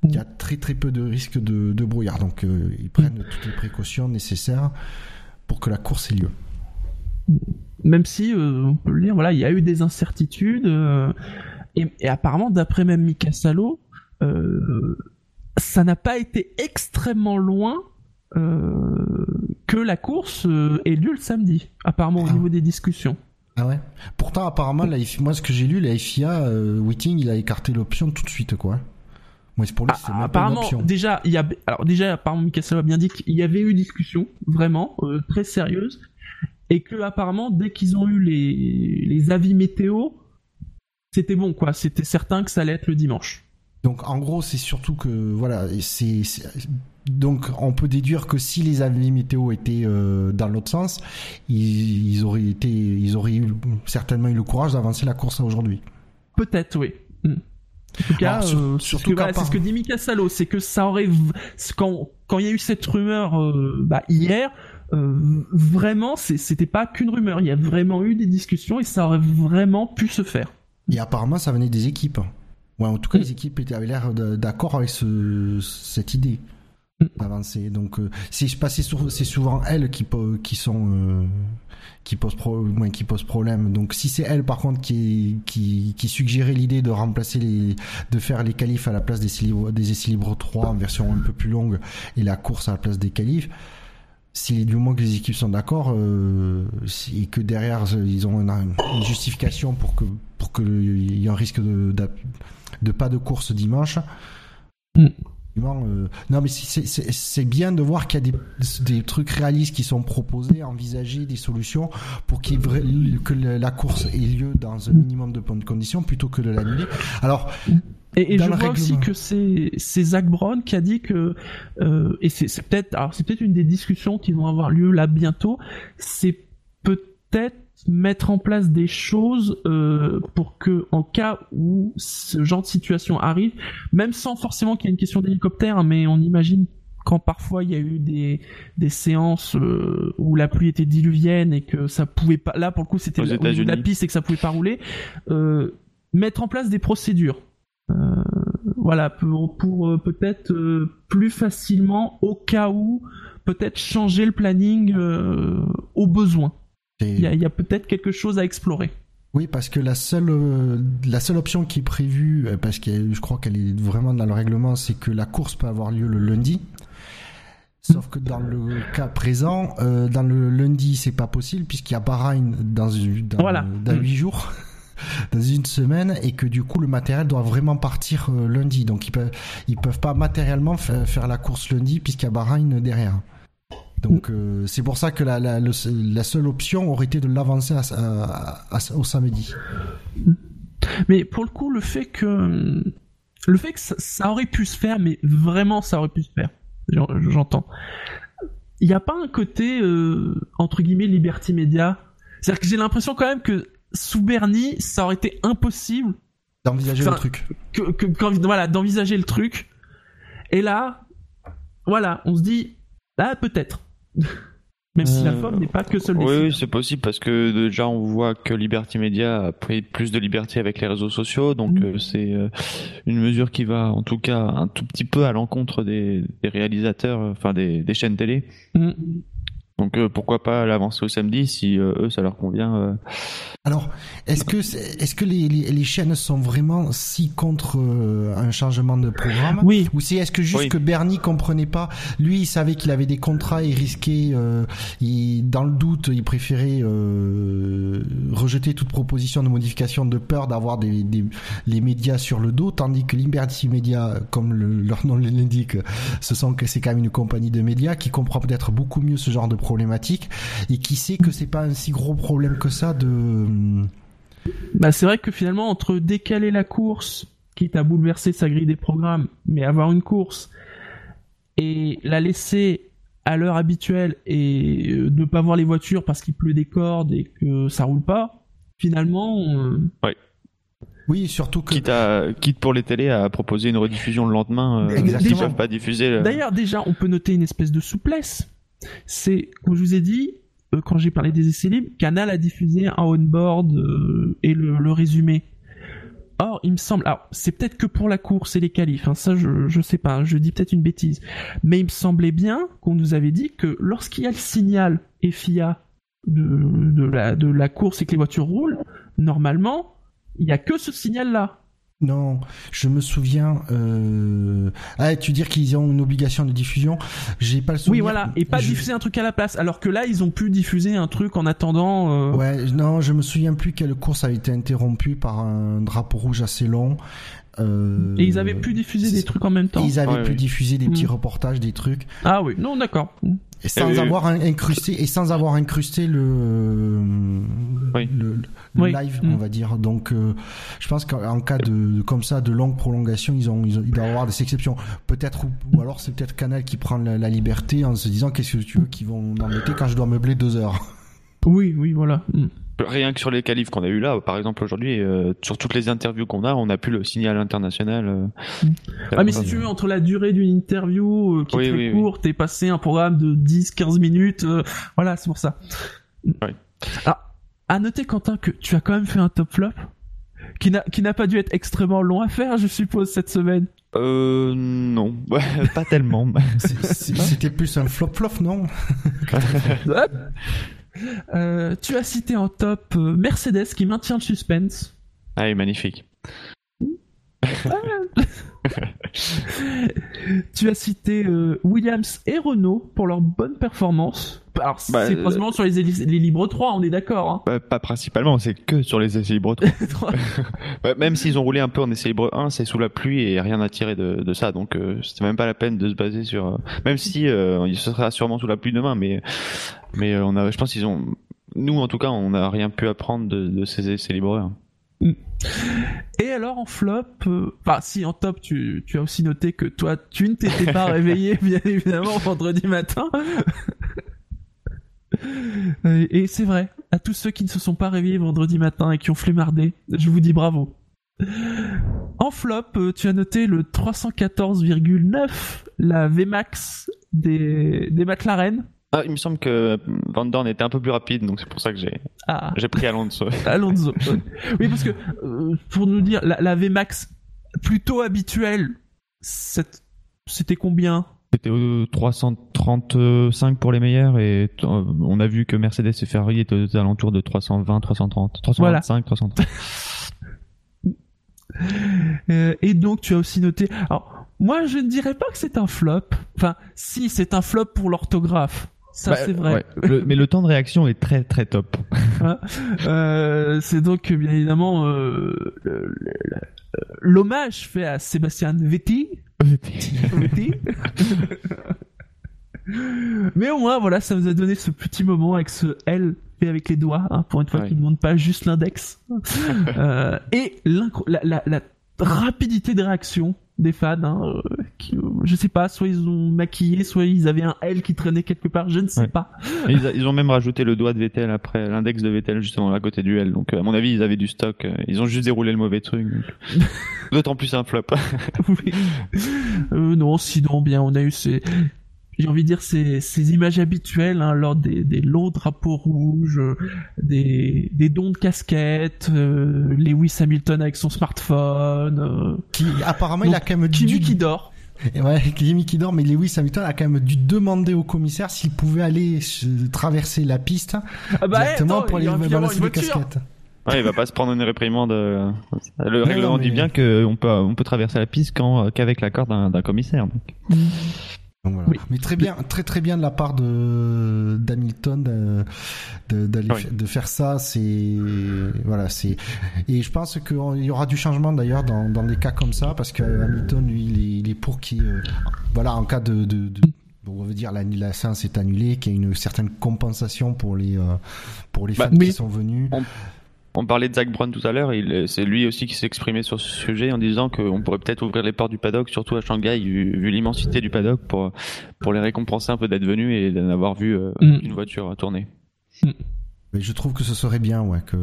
il y a très très peu de risque de, de brouillard. Donc ils prennent toutes les précautions nécessaires pour que la course ait lieu même si euh, on peut le dire, voilà, il y a eu des incertitudes euh, et, et, apparemment, d'après même Mika Salo, euh, ça n'a pas été extrêmement loin que la course ait lieu le samedi, apparemment au ah. niveau des discussions. Ah ouais. Pourtant, apparemment, la FIA, moi, ce que j'ai lu, la FIA, Whiting, il a écarté l'option tout de suite, quoi. Moi, c'est pour lui, c'est Ah, même pas une apparemment, option. déjà, il y a, alors déjà, apparemment, Mika Salo a bien dit qu'il y avait eu discussion, vraiment, très sérieuse, et que apparemment, dès qu'ils ont eu les, les avis météo, c'était bon, quoi. C'était certain que ça allait être le dimanche. Donc, en gros, c'est surtout que, voilà, c'est, donc, on peut déduire que si les avis météo étaient euh, dans l'autre sens, ils, ils auraient été, ils auraient eu, certainement eu le courage d'avancer la course à aujourd'hui. Peut-être, oui. Hmm. En tout cas, sur- euh, c'est ce que- voilà, ce dit Mika Salo, c'est que ça aurait, quand, quand il y a eu cette rumeur euh, bah, hier, euh, vraiment, c'était pas qu'une rumeur, il y a vraiment eu des discussions et ça aurait vraiment pu se faire. Et apparemment, ça venait des équipes. En tout cas, les équipes avaient l'air d'accord avec ce, cette idée d'avancer. Donc, euh, c'est c'est sou- c'est souvent elles qui, euh, qui posent problème. Donc, si c'est elles, par contre, qui qui, qui suggérait l'idée de remplacer de faire les qualifs à la place des des essais libres 3 en version un peu plus longue et la course à la place des qualifs. Si du moment que les équipes sont d'accord euh, et que derrière euh, ils ont une, une justification pour que pour que il y ait un risque de, de, pas de course dimanche. Mm. Effectivement, euh, non mais c'est- bien de voir qu'il y a des, des trucs réalistes qui sont proposés, envisagés, des solutions pour vra- que la course ait lieu dans un minimum de bonnes conditions plutôt que de l'annuler. Alors Et, je vois aussi que c'est Zach Brown qui a dit que euh, et c'est peut-être alors c'est peut-être une des discussions qui vont avoir lieu là bientôt. C'est peut-être mettre en place des choses euh, pour que en cas où ce genre de situation arrive, même sans forcément qu'il y ait une question d'hélicoptère, hein, mais on imagine quand parfois il y a eu des, des séances euh, où la pluie était diluvienne et que ça pouvait pas là pour le coup c'était la États-Unis. piste et que ça pouvait pas rouler euh, mettre en place des procédures euh, voilà pour, pour euh, peut-être euh, plus facilement au cas où peut-être changer le planning euh, au besoin il y a, peut-être quelque chose à explorer Oui, parce que la seule euh, la seule option qui est prévue, euh, parce que je crois qu'elle est vraiment dans le règlement, c'est que la course peut avoir lieu le lundi. Sauf que dans le cas présent, euh, dans le lundi, c'est pas possible puisqu'il y a Bahreïn dans dans, Voilà. dans Mm. huit jours, dans une semaine, et que du coup le matériel doit vraiment partir euh, lundi. Donc ils peuvent ils peuvent pas matériellement fa- faire la course lundi puisqu'il y a Bahreïn derrière. Donc euh, c'est pour ça que la, la, le- la seule option aurait été de l'avancer à- à- à- au samedi. Mais pour le coup, le fait que le fait que ça, ça aurait pu se faire, mais vraiment ça aurait pu se faire, j'en- j'entends. Il n'y a pas un côté euh, entre guillemets liberty média. C'est-à-dire que j'ai l'impression quand même que sous Bernie, ça aurait été impossible d'envisager le truc. que, que- voilà d'envisager le truc. Et là, voilà, on se dit ah peut-être. Même si la Euh, forme n'est pas que seul Oui, c'est possible parce que déjà on voit que Liberty Media a pris plus de liberté avec les réseaux sociaux, donc Mm. euh, c'est euh, une mesure qui va en tout cas un tout petit peu à l'encontre des, des réalisateurs, euh, enfin des, des chaînes télé. Mm. Donc euh, pourquoi pas l'avancer au samedi si euh, eux ça leur convient. euh. Alors, est-ce que c'est- est-ce que les, les, les chaînes sont vraiment si contre euh, un changement de programme Oui. Ou c'est est-ce que juste Oui. que Bernie comprenait pas Lui, il savait qu'il avait des contrats, il risquait, euh, il, dans le doute, il préférait euh, rejeter toute proposition de modification de peur d'avoir des, des les médias sur le dos, tandis que Liberty Media, comme le- leur nom l'indique, ce sont que c'est quand même une compagnie de médias qui comprend peut-être beaucoup mieux ce genre de problématique et qui sait que c'est pas un si gros problème que ça de Bah, c'est vrai que finalement, entre décaler la course, quitte à bouleverser sa grille des programmes, mais avoir une course, et la laisser à l'heure habituelle et euh, ne pas voir les voitures parce qu'il pleut des cordes et que ça roule pas, finalement, euh, Oui, surtout que Quitte, à, quitte pour les télés à proposer une rediffusion le lendemain, euh, Exactement. ils peuvent pas diffuser. le- D'ailleurs, déjà, on peut noter une espèce de souplesse. C'est, comme je vous ai dit, euh, quand j'ai parlé des essais libres, Canal a diffusé un on-board euh, et le, résumé. Or, il me semble, alors c'est peut-être que pour la course et les qualifs, hein, ça je, je sais pas, hein, je dis peut-être une bêtise, mais il me semblait bien qu'on nous avait dit que lorsqu'il y a le signal FIA de, la, de la course et que les voitures roulent, normalement, il y a que ce signal-là. Non, je me souviens. Euh... Ah, tu dire qu'ils ont une obligation de diffusion J'ai pas le souvenir. Oui, voilà, et pas Je- diffuser un truc à la place. Alors que là, ils ont pu diffuser un truc en attendant. euh, Ouais, non, je me souviens plus quelle course a été interrompue par un drapeau rouge assez long. Euh, Et ils avaient pu diffuser des trucs en même temps. Ils avaient Ouais, pu oui. diffuser des petits Mm. reportages, des trucs, Ah oui, non, d'accord. Et sans avoir incrusté et sans avoir incrusté le Oui. le, le Oui. live, Mm. on va dire. Donc, euh, je pense qu'en cas de comme ça de longue prolongation, ils ont ils, ont, ils doivent avoir des exceptions. Peut-être ou, ou alors c'est peut-être Canal qui prend la, la liberté en se disant qu'est-ce que tu veux qu'ils vont m'embêter quand je dois meubler deux heures? Oui, oui, voilà. Mm. Rien que sur les qualifs qu'on a eu là, par exemple aujourd'hui, euh, sur toutes les interviews qu'on a, on a plus le signal international. euh, Ah, mais si tu veux, entre la durée d'une interview euh, qui est très oui, oui. courte et passer un programme de 10-15 minutes, euh, voilà, c'est pour ça. Alors, à noter, Quentin, que tu as quand même fait un top flop qui n'a qui n'a pas dû être extrêmement long à faire, je suppose, cette semaine. Euh, non. Pas tellement. C'est- c'est- C'était plus un flop flop, non? Hop. Euh, tu as cité en top euh, Mercedes qui maintient le suspense. ah, magnifique. Tu as cité euh, Williams et Renault pour leur bonne performance. Alors, Bah, c'est euh, principalement sur les, les libres 3, on est d'accord. Hein. Bah, pas principalement, c'est que sur les essais libres 3. Ouais, même s'ils ont roulé un peu en essai libre 1, c'est sous la pluie et rien à tirer de, de ça. Donc, euh, c'était même pas la peine de se baser sur. euh, Même si euh, ce sera sûrement sous la pluie demain, mais mais euh, on a, je pense qu'ils ont. Nous, en tout cas, on n'a rien pu apprendre de, de ces essais libres 1. Et alors en flop, euh, enfin si en top tu, tu as aussi noté que toi tu ne t'étais pas réveillé bien évidemment vendredi matin. Euh, et c'est vrai, à tous ceux qui ne se sont pas réveillés vendredi matin et qui ont flemmardé, je vous dis bravo. En flop, euh, tu as noté le 314,9, la Vmax des, des McLaren. Ah, il me semble que Van Dorn était un peu plus rapide, donc c'est pour ça que j'ai Ah, j'ai pris Alonso. Alonso. oui, parce que euh, pour nous dire, la, la Vmax plutôt habituelle, cette- c'était combien? C'était au 335 pour les meilleurs et euh, on a vu que Mercedes et Ferrari étaient aux alentours de 320, 330, 325, 330. Euh, Et donc tu as aussi noté. Alors, moi je ne dirais pas que c'est un flop. Enfin, si c'est un flop pour l'orthographe. Ça Bah, c'est vrai. ouais. Le- mais le temps de réaction est très très top. Euh, c'est donc bien évidemment euh, l'hommage fait à Sébastien Vettel. Vettel. Mais au moins voilà, ça vous a donné ce petit moment avec ce L fait avec les doigts, hein, pour une fois Ouais. qui ne montre pas juste l'index. Euh, et la, la rapidité de réaction des fans, hein, euh, qui, euh, je sais pas, soit ils ont maquillé, soit ils avaient un L qui traînait quelque part, je ne sais Ouais. pas. Ils, a- ils ont même rajouté le doigt de Vettel après l'index de Vettel justement à côté du L. Donc euh, à mon avis ils avaient du stock. Ils ont juste déroulé le mauvais truc. D'autant plus un flop. Oui. Euh, non, sinon, bien, on a eu ces, j'ai envie de dire ces, ces images habituelles hein, lors des, des longs drapeaux rouges, euh, des, des dons de casquettes, euh, Lewis Hamilton avec son smartphone, euh, Qui apparemment il a quand même Kimi dû qui dort. Ouais, Kimi qui dort, mais Lewis Hamilton a quand même dû demander au commissaire s'il pouvait aller se- traverser la piste Ah bah, directement attends, pour il aller y a un balancer voiture. casquettes. Ouais, il va pas se prendre une réprimande. euh, Le règlement non, dit mais- bien. Bien que on peut on peut traverser la piste quand qu'avec l'accord d'un d'un commissaire. donc. Donc voilà. Oui. Mais très bien, très très bien de la part de d'Hamilton de de, Oui. faire ça. C'est voilà, c'est et je pense qu'il y aura du changement d'ailleurs dans dans des cas comme ça parce que Hamilton lui il est, il est pour qui voilà en cas de, de, de bon, on veut dire la, la séance est annulée, qu'il y ait une certaine compensation pour les euh, pour les fans Bah, oui. qui sont venus. On parlait de Zach Brown tout à l'heure. C'est lui aussi qui s'est exprimé sur ce sujet en disant qu'on pourrait peut-être ouvrir les portes du paddock, surtout à Shanghai, vu, vu l'immensité du paddock, pour pour les récompenser un peu d'être venus et d'en avoir vu euh, Mm. une voiture tourner. Mais je trouve que ce serait bien ouais que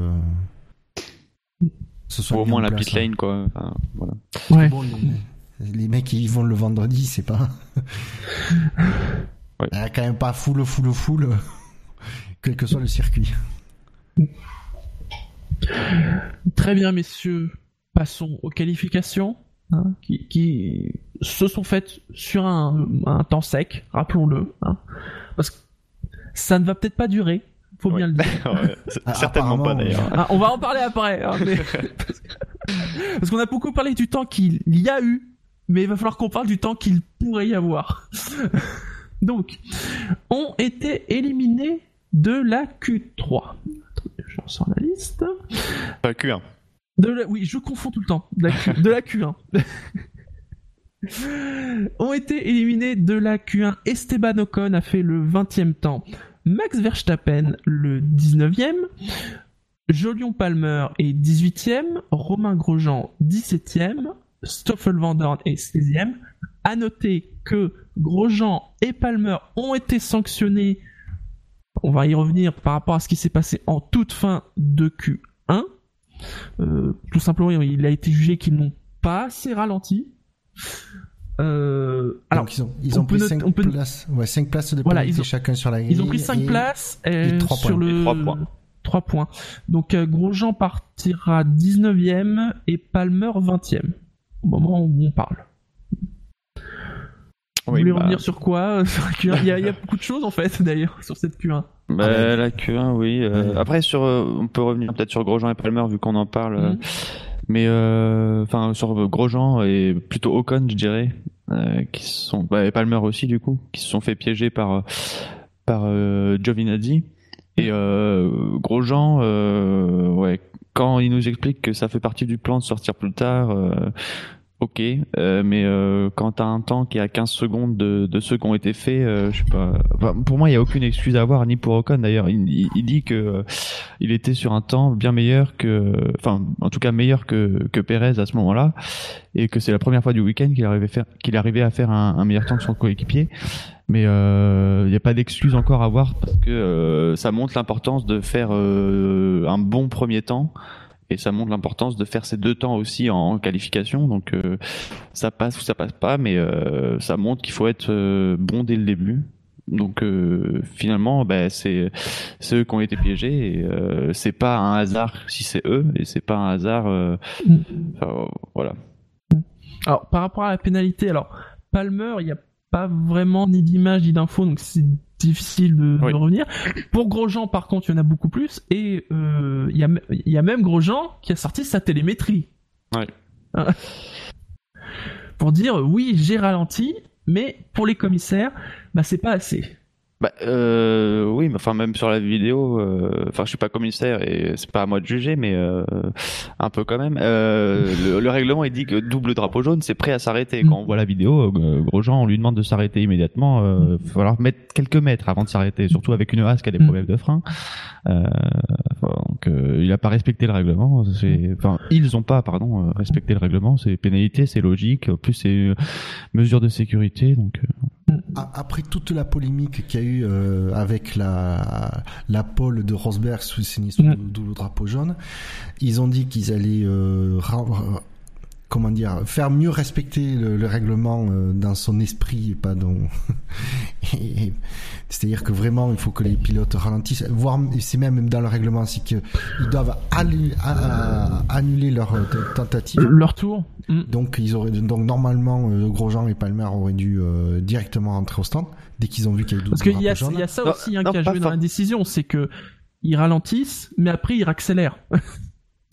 ce soit Ou au moins la place, pit hein. lane, quoi. Enfin, voilà. Ouais. Bon, les, les mecs ils vont le vendredi, c'est pas. Ouais. Il y a quand même pas full, full, full, quel que soit le circuit. Très bien, messieurs. Passons aux qualifications, hein, qui, qui se sont faites sur un, un temps sec, rappelons-le. hein. parce que ça ne va peut-être pas durer, faut bien le dire. Ah, Certainement pas d'ailleurs. Ah, on va en parler après. hein, mais- Parce qu'on a beaucoup parlé du temps qu'il y a eu, mais il va falloir qu'on parle du temps qu'il pourrait y avoir. Donc, ont été éliminés de la Q3. Je ressors la liste. Pas Q1. De la... Oui, je confonds tout le temps. De la, Q... de la Q1. ont été éliminés de la Q1. Esteban Ocon a fait le 20e temps. Max Verstappen le 19e. Jolion Palmer est 18e. Romain Grosjean 17e. Stoffel Van Dorn est 16e. À noter que Grosjean et Palmer ont été sanctionnés. On va y revenir par rapport à ce qui s'est passé en toute fin de Q1. Euh, tout simplement, il a été jugé qu'ils n'ont pas assez ralenti. Euh, alors, Donc ils ont, ils on ont peut pris noter- 5 on peut- places, ouais, 5 places de Voilà, ils ont- chacun sur la grille. Ils ont pris 5 et- places euh, et trois sur points. le Et trois points. 3 points. Donc euh, Grosjean partira 19e et Palmer 20e au moment où on parle. Vous Oui, voulez bah, revenir sur quoi sur la Q1 il, y a, il y a beaucoup de choses en fait d'ailleurs sur cette Q1. Bah, Ah ouais. la Q1, oui. euh, Ouais. Après, sur, euh, on peut revenir peut-être sur Grosjean et Palmer vu qu'on en parle. euh, Mhm. Mais euh, enfin sur Grosjean et plutôt Ocon, je dirais, euh, qui sont bah, et Palmer aussi du coup, qui se sont fait piéger par euh, par euh, Giovinazzi et euh, Grosjean, euh, ouais, quand il nous explique que ça fait partie du plan de sortir plus tard. euh, Ok, euh, mais euh, quand t'as un temps qui est à 15 secondes de, de ceux qui ont été faits, euh, je sais pas. Enfin, pour moi, il y a aucune excuse à avoir, ni pour Ocon d'ailleurs. Il, il- dit que il était sur un temps bien meilleur que, enfin, en tout cas meilleur que que Perez à ce moment-là, et que c'est la première fois du week-end qu'il arrivait faire, arrivait à faire un, un meilleur temps que son coéquipier. Mais euh, il n'y a pas d'excuse encore à avoir parce que euh, ça montre l'importance de faire euh, un bon premier temps et ça montre l'importance de faire ces deux temps aussi en qualification. Donc euh, ça passe ou ça passe pas, mais euh, ça montre qu'il faut être euh, bon dès le début. Donc finalement, ben, c'est c'est eux qui ont été piégés. Et, c'est pas un hasard si c'est eux, et c'est pas un hasard. Mm. enfin, voilà. Alors par rapport à la pénalité, alors Palmer, il n'y a pas vraiment ni d'image ni d'infos, donc c'est difficile de, revenir. Pour Grosjean, par contre, il y en a beaucoup plus, et euh, il y, a, y même Grosjean qui a sorti sa télémétrie. Pour dire oui, j'ai ralenti, mais pour les commissaires, bah c'est pas assez. Bah, euh, oui, mais enfin même sur la vidéo, euh, enfin je suis pas commissaire et c'est pas à moi de juger, mais euh, un peu quand même. Euh, le, le règlement il dit que double drapeau jaune, c'est prêt à s'arrêter. Quand Quand on voit la vidéo, euh, Grosjean, on lui demande de s'arrêter immédiatement. Euh, Il va falloir mettre quelques mètres avant de s'arrêter, surtout avec une race qui a des Mm. problèmes de frein. Euh, donc, euh, il a pas respecté le règlement. Enfin, ils ont pas, pardon, respecté le règlement. C'est pénalité, c'est logique. En plus, c'est mesure de sécurité. Donc, euh, Après toute la polémique qu'il y a eu euh, avec la, la pole de Rosberg sous sinistre Mm. double, double drapeau jaune, ils ont dit qu'ils allaient euh, comment dire faire mieux respecter le, le règlement euh, dans son esprit et pas dans c'est-à-dire que vraiment il faut que les pilotes ralentissent voire c'est même dans le règlement c'est que ils doivent annuler leur euh, tentative Leur tour. Mm. donc ils auraient donc normalement euh, Grosjean et Palmer auraient dû euh, directement rentrer au stand dès qu'ils ont vu qu'il y avait Parce qu'il y a, y ça aussi hein, qui a joué dans la décision, c'est que ils ralentissent, mais après ils raccélèrent.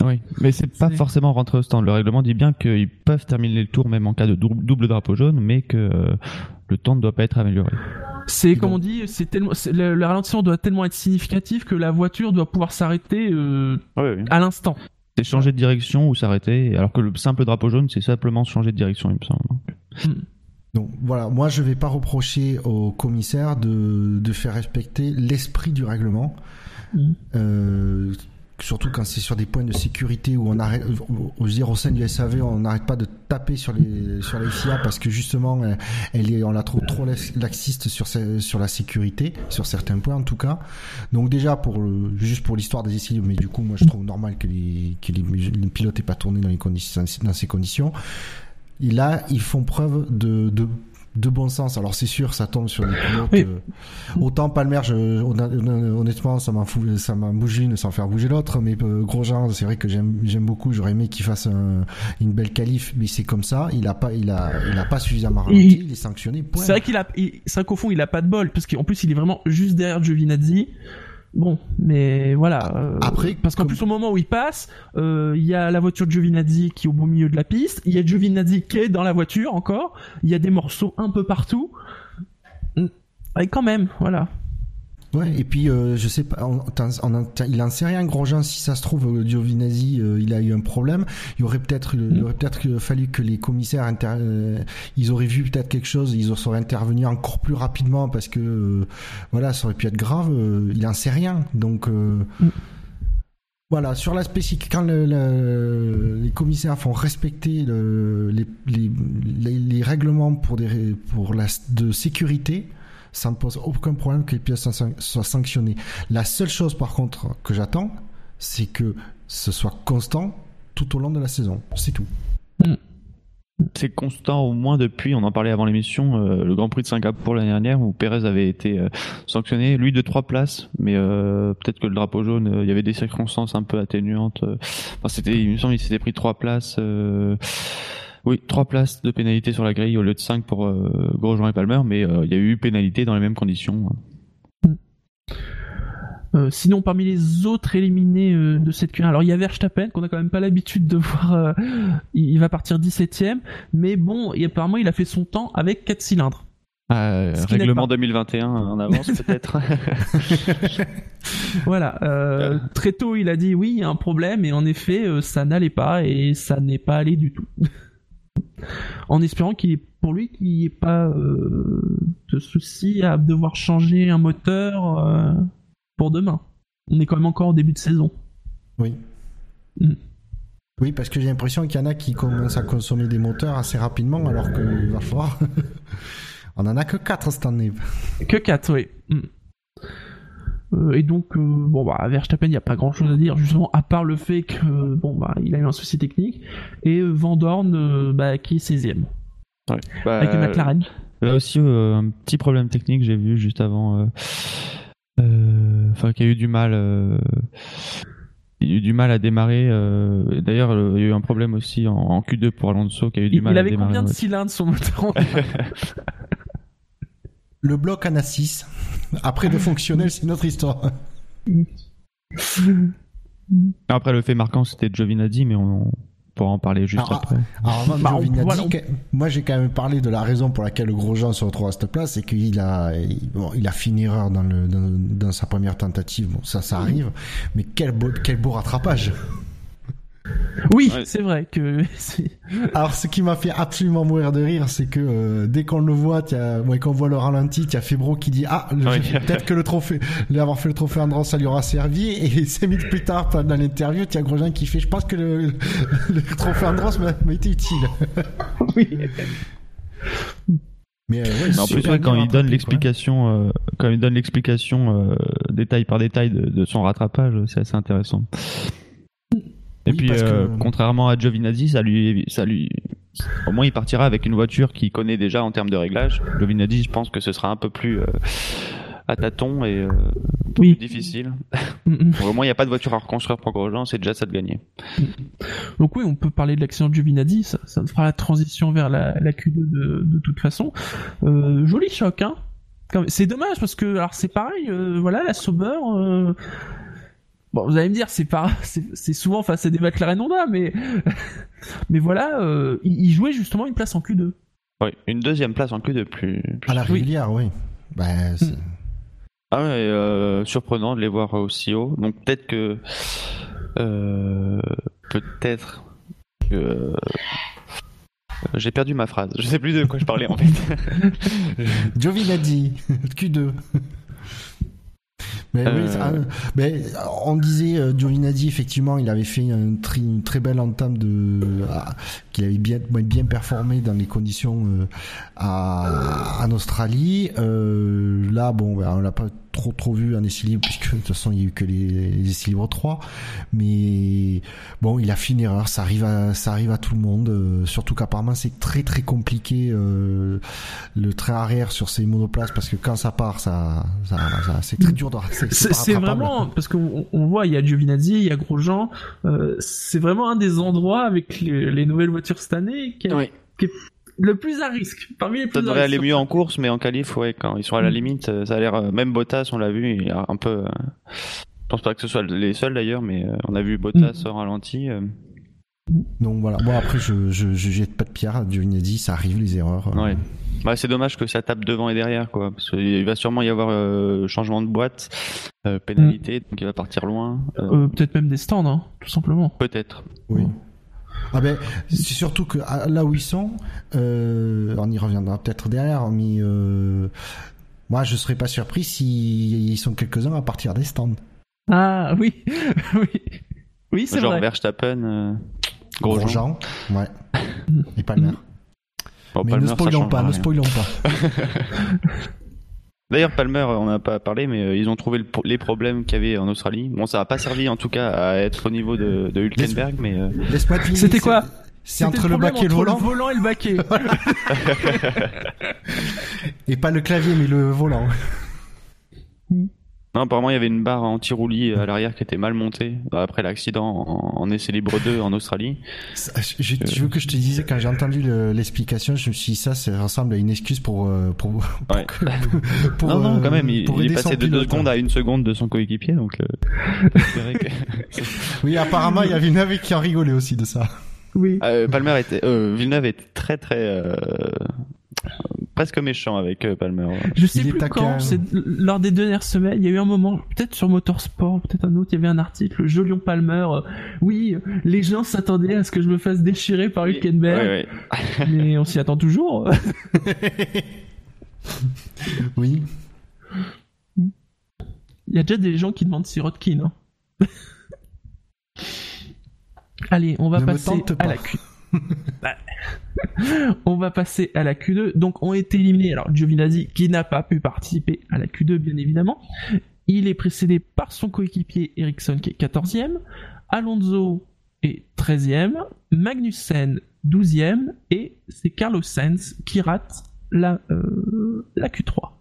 oui. Mais c'est pas forcément rentrer au stand. Le règlement dit bien qu'ils peuvent terminer le tour même en cas de dou- double drapeau jaune, mais que euh, le temps ne doit pas être amélioré. C'est comme on dit, c'est tellement, le, le ralentissement doit tellement être significatif que la voiture doit pouvoir s'arrêter euh, Oui, oui. à l'instant. C'est changer de direction ou s'arrêter, alors que le simple drapeau jaune, c'est simplement changer de direction, il me semble. Donc voilà, moi je vais pas reprocher au commissaire de, de faire respecter l'esprit du règlement. Mhm. Euh, surtout quand c'est sur des points de sécurité où on arrête, euh, je dire au sein du SAV, on n'arrête pas de taper sur les sur la FIA parce que justement elle, elle est, on la trouve trop lax- laxiste sur sur la sécurité, sur certains points en tout cas. Donc déjà pour juste pour l'histoire des essais, mais du coup moi je trouve normal que les les, les pilotes aient pas tourné dans les conditions dans ces conditions. Là, ils font preuve de, de bon sens. Alors c'est sûr, ça tombe sur les pilotes. Oui. euh, autant Palmer, je, honn- honnêtement, ça m'en fout, ça m'a bougé une sans faire bouger l'autre. Mais euh, Grosjean, c'est vrai que j'aime, j'aime beaucoup. J'aurais aimé qu'il fasse un- une belle qualif, mais c'est comme ça. Il a pas, il a, il a pas suffisamment ralenti. Il- Il, est sanctionné. C'est vrai qu'il a, c'est vrai qu'au fond il a pas de bol parce qu'en plus il est vraiment juste derrière Giovinazzi. Bon, mais voilà. euh, Après, parce qu'en comme- plus au moment où il passe, euh, il y a la voiture de Giovinazzi qui est au beau milieu de la piste, il y a Giovinazzi qui est dans la voiture encore, il y a des morceaux un peu partout. Mm. Et quand même, voilà. Ouais, et puis euh, je sais pas, on- on t'en- il en sait rien, Grosjean. Si ça se trouve, euh, Giovinazzi, euh, il a eu un problème. Il aurait peut-être, aurait peut-être fallu que les commissaires, inter- euh, ils auraient vu peut-être quelque chose, ils auraient intervenu encore plus rapidement parce que euh, voilà, ça aurait pu être grave. euh, il en sait rien, donc. Voilà, sur l'aspect, quand le- le- les commissaires font respecter le- les, les, les, règlements pour des pour la de sécurité, ça ne pose aucun problème que les pièces soient san- soient sanctionnées. La seule chose, par contre, que j'attends, c'est que ce soit constant tout au long de la saison. C'est tout. C'est constant au moins depuis, on en parlait avant l'émission, euh, le Grand Prix de Singapour l'année dernière où Pérez avait été euh, sanctionné, lui de trois places, mais euh, peut-être que le drapeau jaune, il y avait des circonstances un peu atténuantes. il me semble, il s'était pris trois places. Oui, trois places de pénalité sur la grille au lieu de cinq pour euh, Grosjean et Palmer, mais euh, il y a eu pénalité dans les mêmes conditions. Euh, sinon, parmi les autres éliminés euh, de cette Q1, alors il y a Verstappen qu'on a quand même pas l'habitude de voir. euh, il, va partir 17ème, mais bon, et apparemment il a fait son temps avec 4 cylindres. Ah, règlement pas. 2021 en avance peut-être. Voilà. Très tôt, il a dit oui, il y a un problème, et en effet, ça n'allait pas, et ça n'est pas allé du tout. En espérant qu'il est pour lui qu'il n'y ait pas euh, de souci à devoir changer un moteur euh, pour demain. On est quand même encore au début de saison. Oui. Mm. Oui, parce que j'ai l'impression qu'il y en a qui commencent à consommer des moteurs assez rapidement, alors qu'il va falloir. On en a que 4 cette année. Que 4, oui. Mm. Euh, et donc, euh, bon, bah, Verstappen, il n'y a pas grand chose à dire, justement, à part le fait que, bon, bah, il a eu un souci technique. Et euh, Van Dorn, euh, bah, qui est 16ème, Ouais. Bah, avec McLaren. Là aussi, un petit problème technique, j'ai vu juste avant. Enfin, qu'il y a eu du mal. Il a eu du mal à démarrer. D'ailleurs, il y a eu un problème aussi en, en Q2 pour Alonso qui a eu du Il, mal il à avait combien de ouais. cylindres son moteur Le bloc en a 6. Après, le fonctionnel, c'est une autre histoire. Après, le fait marquant, c'était Giovinazzi, mais on, on pourra en parler juste Ah, après. Alors, de Bah, Giovinazzi, on- moi j'ai quand même parlé de la raison pour laquelle le Grosjean se retrouve à cette place, c'est qu'il a, il, bon, il a fait une erreur dans, le, dans, dans sa première tentative. Bon, ça, ça arrive. Mais quel beau, quel beau rattrapage. Oui, Ouais. c'est vrai que. Alors, ce qui m'a fait absolument mourir de rire, c'est que euh, dès qu'on le voit, a- ouais, qu'on voit le ralenti, il y a Febro qui dit ah, le- peut-être que le trophée, l'avoir fait le trophée Andros, ça lui aura servi. Et cinq minutes plus tard, dans l'interview, il y a Grosjean qui fait, je pense que le, le trophée Andros m'a été utile. oui. Mais, euh, ouais, Mais en plus, ouais, quand il donne l'explication, euh, quand il donne l'explication euh, détail par détail de, de son rattrapage, c'est assez intéressant. Et Oui, puis, euh, que- contrairement à Giovinazzi, ça lui, ça lui, au moins il partira avec une voiture qu'il connaît déjà en termes de réglage. Giovinazzi, je pense que ce sera un peu plus euh, à tâtons et euh, Oui. difficile. Mm, mm. Au moins, il n'y a pas de voiture à reconstruire pour Grosjean, c'est déjà ça de gagner. Donc oui, on peut parler de l'accident de Giovinazzi, ça, ça fera la transition vers la, la Q2 de, de toute façon. Joli choc, hein. C'est dommage parce que alors c'est pareil, euh, voilà la Sauber. euh, Bon, vous allez me dire, c'est pas, c'est souvent face à des McLaren Honda, mais mais voilà, euh, il, jouait justement une place en Q2. Oui, une deuxième place en Q2 plus. plus- À la régulière, oui. Ben, c'est- Ah ouais, euh, surprenant de les voir aussi haut. Donc peut-être que euh, peut-être que euh, j'ai perdu ma phrase. Je sais plus de quoi je parlais en fait. Giovinazzi, Q2. Mais oui, Euh. ça- mais on disait euh, Giovinazzi effectivement, il avait fait un tri- une très belle entame de, ah, qu'il avait bien bien performé dans les conditions euh, à, en Australie. Euh, là, bon, ben, on l'a pas trop trop vu en essai libre puisque de toute façon il y a eu que les, les essais libres 3 mais bon il a fait une erreur ça arrive à ça arrive à tout le monde euh, surtout qu'apparemment c'est très très compliqué euh, le train arrière sur ces monoplaces parce que quand ça part ça, ça, ça- c'est très dur de c'est- vraiment parce qu'on on voit, il y a Giovinazzi, il y a Grosjean. Euh, c'est vraiment un des endroits avec les, les nouvelles voitures cette année qui, a- Oui. qui est le plus à risque. Parmi les plus Ça à devrait risque. aller mieux en course, mais en qualif, ouais, quand ils sont à la Mm. limite, euh, ça a l'air. euh, Même Bottas, on l'a vu, il est un peu. euh, Je pense pas que ce soit les seuls d'ailleurs, mais on a vu Bottas au ralenti. Donc voilà. Bon après, je, je, je jette pas de pierre à Giovinazzi, ça arrive les erreurs. Ouais. Bah, c'est dommage que ça tape devant et derrière, quoi. Parce qu'il va sûrement y avoir euh, changement de boîte, euh, pénalité, donc il va partir loin. euh, Euh, Peut-être même des stands, hein, tout simplement. Peut-être. Oui. Ah ben, c'est surtout que à- là où ils sont, euh, on y reviendra peut-être derrière, mais euh, moi je serais pas surpris s'ils sont quelques-uns à partir des stands. Ah oui, oui, oui, c'est Genre vrai. Oh, Verstappen, euh, Grosjean. Grosjean, ouais. Et maire. Bon, mais Palmer, ne spoilons pas, ne spoilons pas. D'ailleurs, Palmer, on n'a pas parlé, mais euh, ils ont trouvé le les problèmes qu'il y avait en Australie. Bon, ça n'a pas servi en tout cas à être au niveau de, de Hülkenberg, mais euh, C'était quoi C'est entre le baquet et le entre volant Le volant et le baquet. Et pas le clavier, mais le volant. Non, apparemment il y avait une barre anti-roulis à l'arrière qui était mal montée après l'accident en, en essai libre 2 en Australie. Ça, Je, je- je veux que je te disais, quand j'ai entendu le- l'explication, je me suis dit, ça, ça ressemble à une excuse pour... euh, pour, pour, Ouais. pour, non, non, euh, quand même, il, il est passé de 2 pilote. secondes à 1 seconde de son coéquipier, donc euh, que- Oui, apparemment, il y avait une avec qui en rigolait aussi de ça. oui. Euh, Palmer était, euh, Villeneuve était très très euh, presque méchant avec euh, Palmer. ouais. Je sais Il plus taquin. quand, c'est lors des dernières semaines, il y a eu un moment, peut-être sur Motorsport, peut-être un autre, il y avait un article, Jolion Palmer, euh, oui, les gens s'attendaient à ce que je me fasse déchirer par Hülkenberg, Ouais, ouais. mais on s'y attend toujours. Oui. Il y a déjà des gens qui demandent Sirotkin. Hein. Allez, on va Ne passer à pas. la Q. Bah. on va passer à la Q2. Donc, ont été éliminés. Alors, Giovinazzi, qui n'a pas pu participer à la Q2, bien évidemment. Il est précédé par son coéquipier Ericsson, qui est 14e. Alonso est 13e. Magnussen, 12e. Et c'est Carlos Sainz qui rate la, euh, la Q3.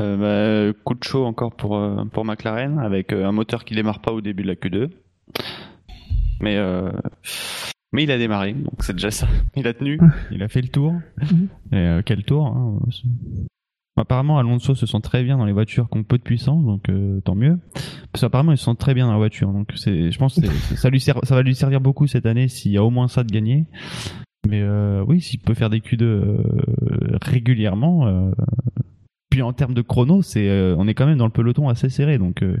Euh, bah, coup de chaud encore pour euh, pour McLaren avec un moteur qui démarre pas au début de la Q2. Mais mais il a démarré, donc c'est déjà ça. Il a tenu. Il a fait le tour. Mhm. Et euh, quel tour hein, c'est- Apparemment, Alonso se sent très bien dans les voitures qui ont peu de puissance, donc euh, tant mieux. Parce qu'apparemment, il se sent très bien dans la voiture, donc c'est, je pense que ça lui sert, ça va lui servir beaucoup cette année s'il y a au moins ça de gagner. Mais euh, oui, s'il peut faire des Q2 euh, régulièrement. euh, puis en termes de chrono, c'est, euh, on est quand même dans le peloton assez serré, donc euh,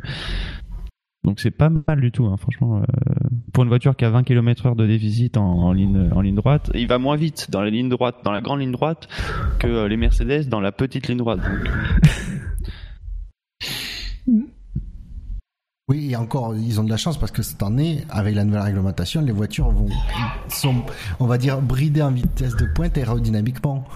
donc c'est pas mal du tout, hein, franchement. euh, pour une voiture qui a 20 km/h de déficit en, ligne en ligne droite, Il va moins vite dans la ligne droite, dans la grande ligne droite, que euh, les Mercedes dans la petite ligne droite. Oui, et encore, ils ont de la chance parce que cette année, avec la nouvelle réglementation, les voitures vont, sont, on va dire, bridées en vitesse de pointe aérodynamiquement.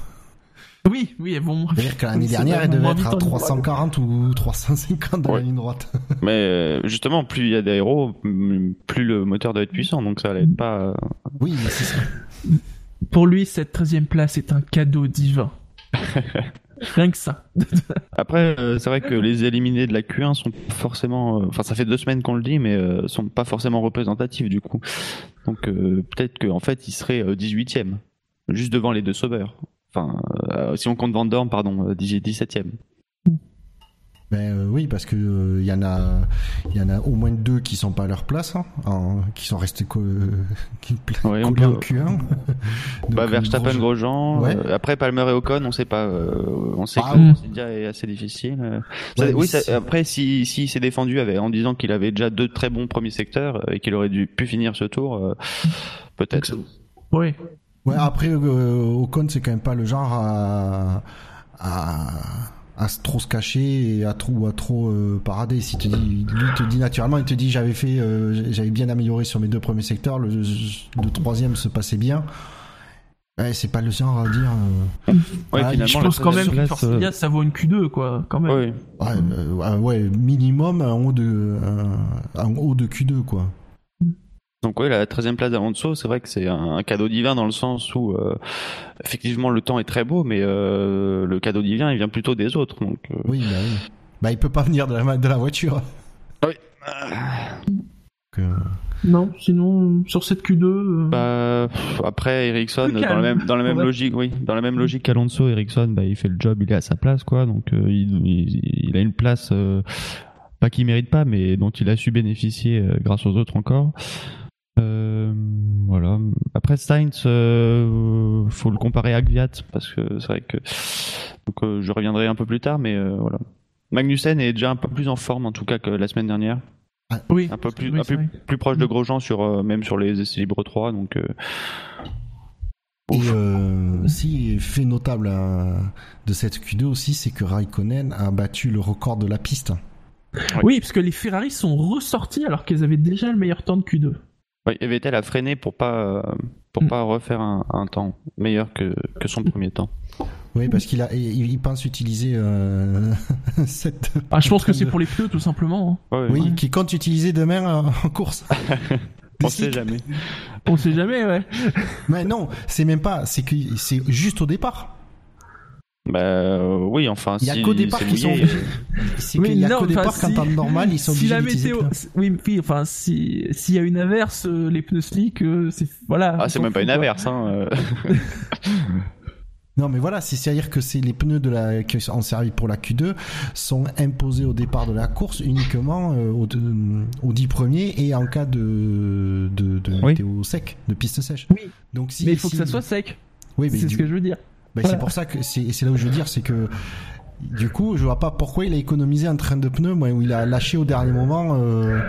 Oui, oui, elles vont. C'est-à-dire que l'année dernière, elle devait être à en ligne droite. 340 ou 350 dans Ouais. la ligne droite. mais euh, justement, plus il y a d'aéro, mm, plus le moteur doit être puissant, donc ça allait pas. euh, Oui, mais c'est ça. Pour lui, cette 13 place est un cadeau divin. Rien que ça. Après, euh, c'est vrai que les éliminés de la Q1 sont pas forcément. euh, Enfin, ça fait deux semaines qu'on le dit, mais euh, sont pas forcément représentatifs du coup. Donc euh, peut-être qu'en fait, il serait euh, 18e, juste devant les deux sauveurs. Enfin, euh, si on compte Van Dorn, pardon, euh, 17e. Ben euh, oui, parce que euh, il y en a, il y en a au moins deux qui sont pas à leur place, hein, qui sont restés co euh, qui pla- Ouais, on collés en peut- Q1. Donc, Bah, euh, Verstappen, Grosjean-. Ouais. euh, après, Palmer et Ocon, on sait pas. euh, on sait Ah, que c'est déjà est assez difficile. euh. Ça- Ouais, mais oui, ça- après, si, si s'est défendu avec, en disant qu'il avait déjà deux très bons premiers secteurs euh, et qu'il aurait dû pu finir ce tour, euh, peut-être. Oui. Ouais, après, euh, Ocon, c'est quand même pas le genre à, à, trop se cacher et à trop, à trop euh, parader. Si te dit, lui te dit naturellement, il te dit j'avais fait, euh, j'avais bien amélioré sur mes deux premiers secteurs, le, le troisième se passait bien. Ouais, c'est pas le genre à dire. euh, Ouais, Ah, Je pense quand même la- Force India, ça vaut une Q2, quoi, quand même. Ouais. ouais, euh, ouais, ouais, minimum un haut de, un, un haut de Q2 quoi. Donc oui, la 13e place d'Alonso, c'est vrai que c'est un, cadeau divin dans le sens où euh, effectivement le temps est très beau, mais euh, le cadeau divin il vient plutôt des autres. Donc euh, Oui, bah oui. Bah il peut pas venir de la, de la voiture. Oui. Que- Non, sinon sur cette Q2. euh, Bah, après Ericsson dans la même dans la même Ouais. logique, oui, dans la même logique. Alonso, Ericsson, bah, il fait le job, il est à sa place, quoi. Donc, euh, il, il- il a une place, euh, pas qu'il mérite pas, mais dont il a su bénéficier euh, grâce aux autres encore. Euh, voilà. Après Sainz, euh, faut le comparer à Gviat parce que c'est vrai que donc euh, je reviendrai un peu plus tard, mais euh, voilà. Magnussen est déjà un peu plus en forme en tout cas que la semaine dernière, oui. un peu plus Oui, un peu plus proche de Grosjean sur euh, même sur les essais libres 3 donc euh, Et euh, si fait notable euh, de cette Q2 aussi, c'est que Raikkonen a battu le record de la piste. Oui, parce que les Ferrari sont ressortis alors qu'elles avaient déjà le meilleur temps de Q2. Ouais, et Vettel a freiné pour pas pour Mm. pas refaire un, un temps meilleur que, que son premier temps. Oui, parce qu'il a, il, il pense utiliser euh, cette. Ah, je pense que c'est pour les pneus tout simplement. hein. Ouais, ouais. Oui, qu'il compte utiliser demain euh, en course. on sait jamais. On sait jamais, ouais. Mais non, c'est même pas, c'est que c'est juste au départ. Bah euh, oui, enfin Il y a si qu'au départ qu'ils sont. C'est Oui, qu'il y a qu'au départ, si- qu'en temps normal, ils sont si obligés la météo, oui, oui, enfin, si s'il y a une averse, euh, les pneus slick, euh, c'est voilà. Ah, c'est même pas une averse hein. Non, mais voilà, c'est- c'est-à-dire que c'est les pneus de la, qui ont servi pour la Q2 sont imposés au départ de la course uniquement euh, aux, deux- aux 10 premiers et en cas de, de, de Oui. météo sec, de piste sèche. Oui. Donc si, Mais il faut si- que ça soit sec. Oui, mais c'est du- ce que je veux dire. Voilà. c'est pour ça que c'est c'est là où je veux dire, c'est que du coup, je vois pas pourquoi il a économisé un train de pneus, moi, où il a lâché au dernier moment. euh,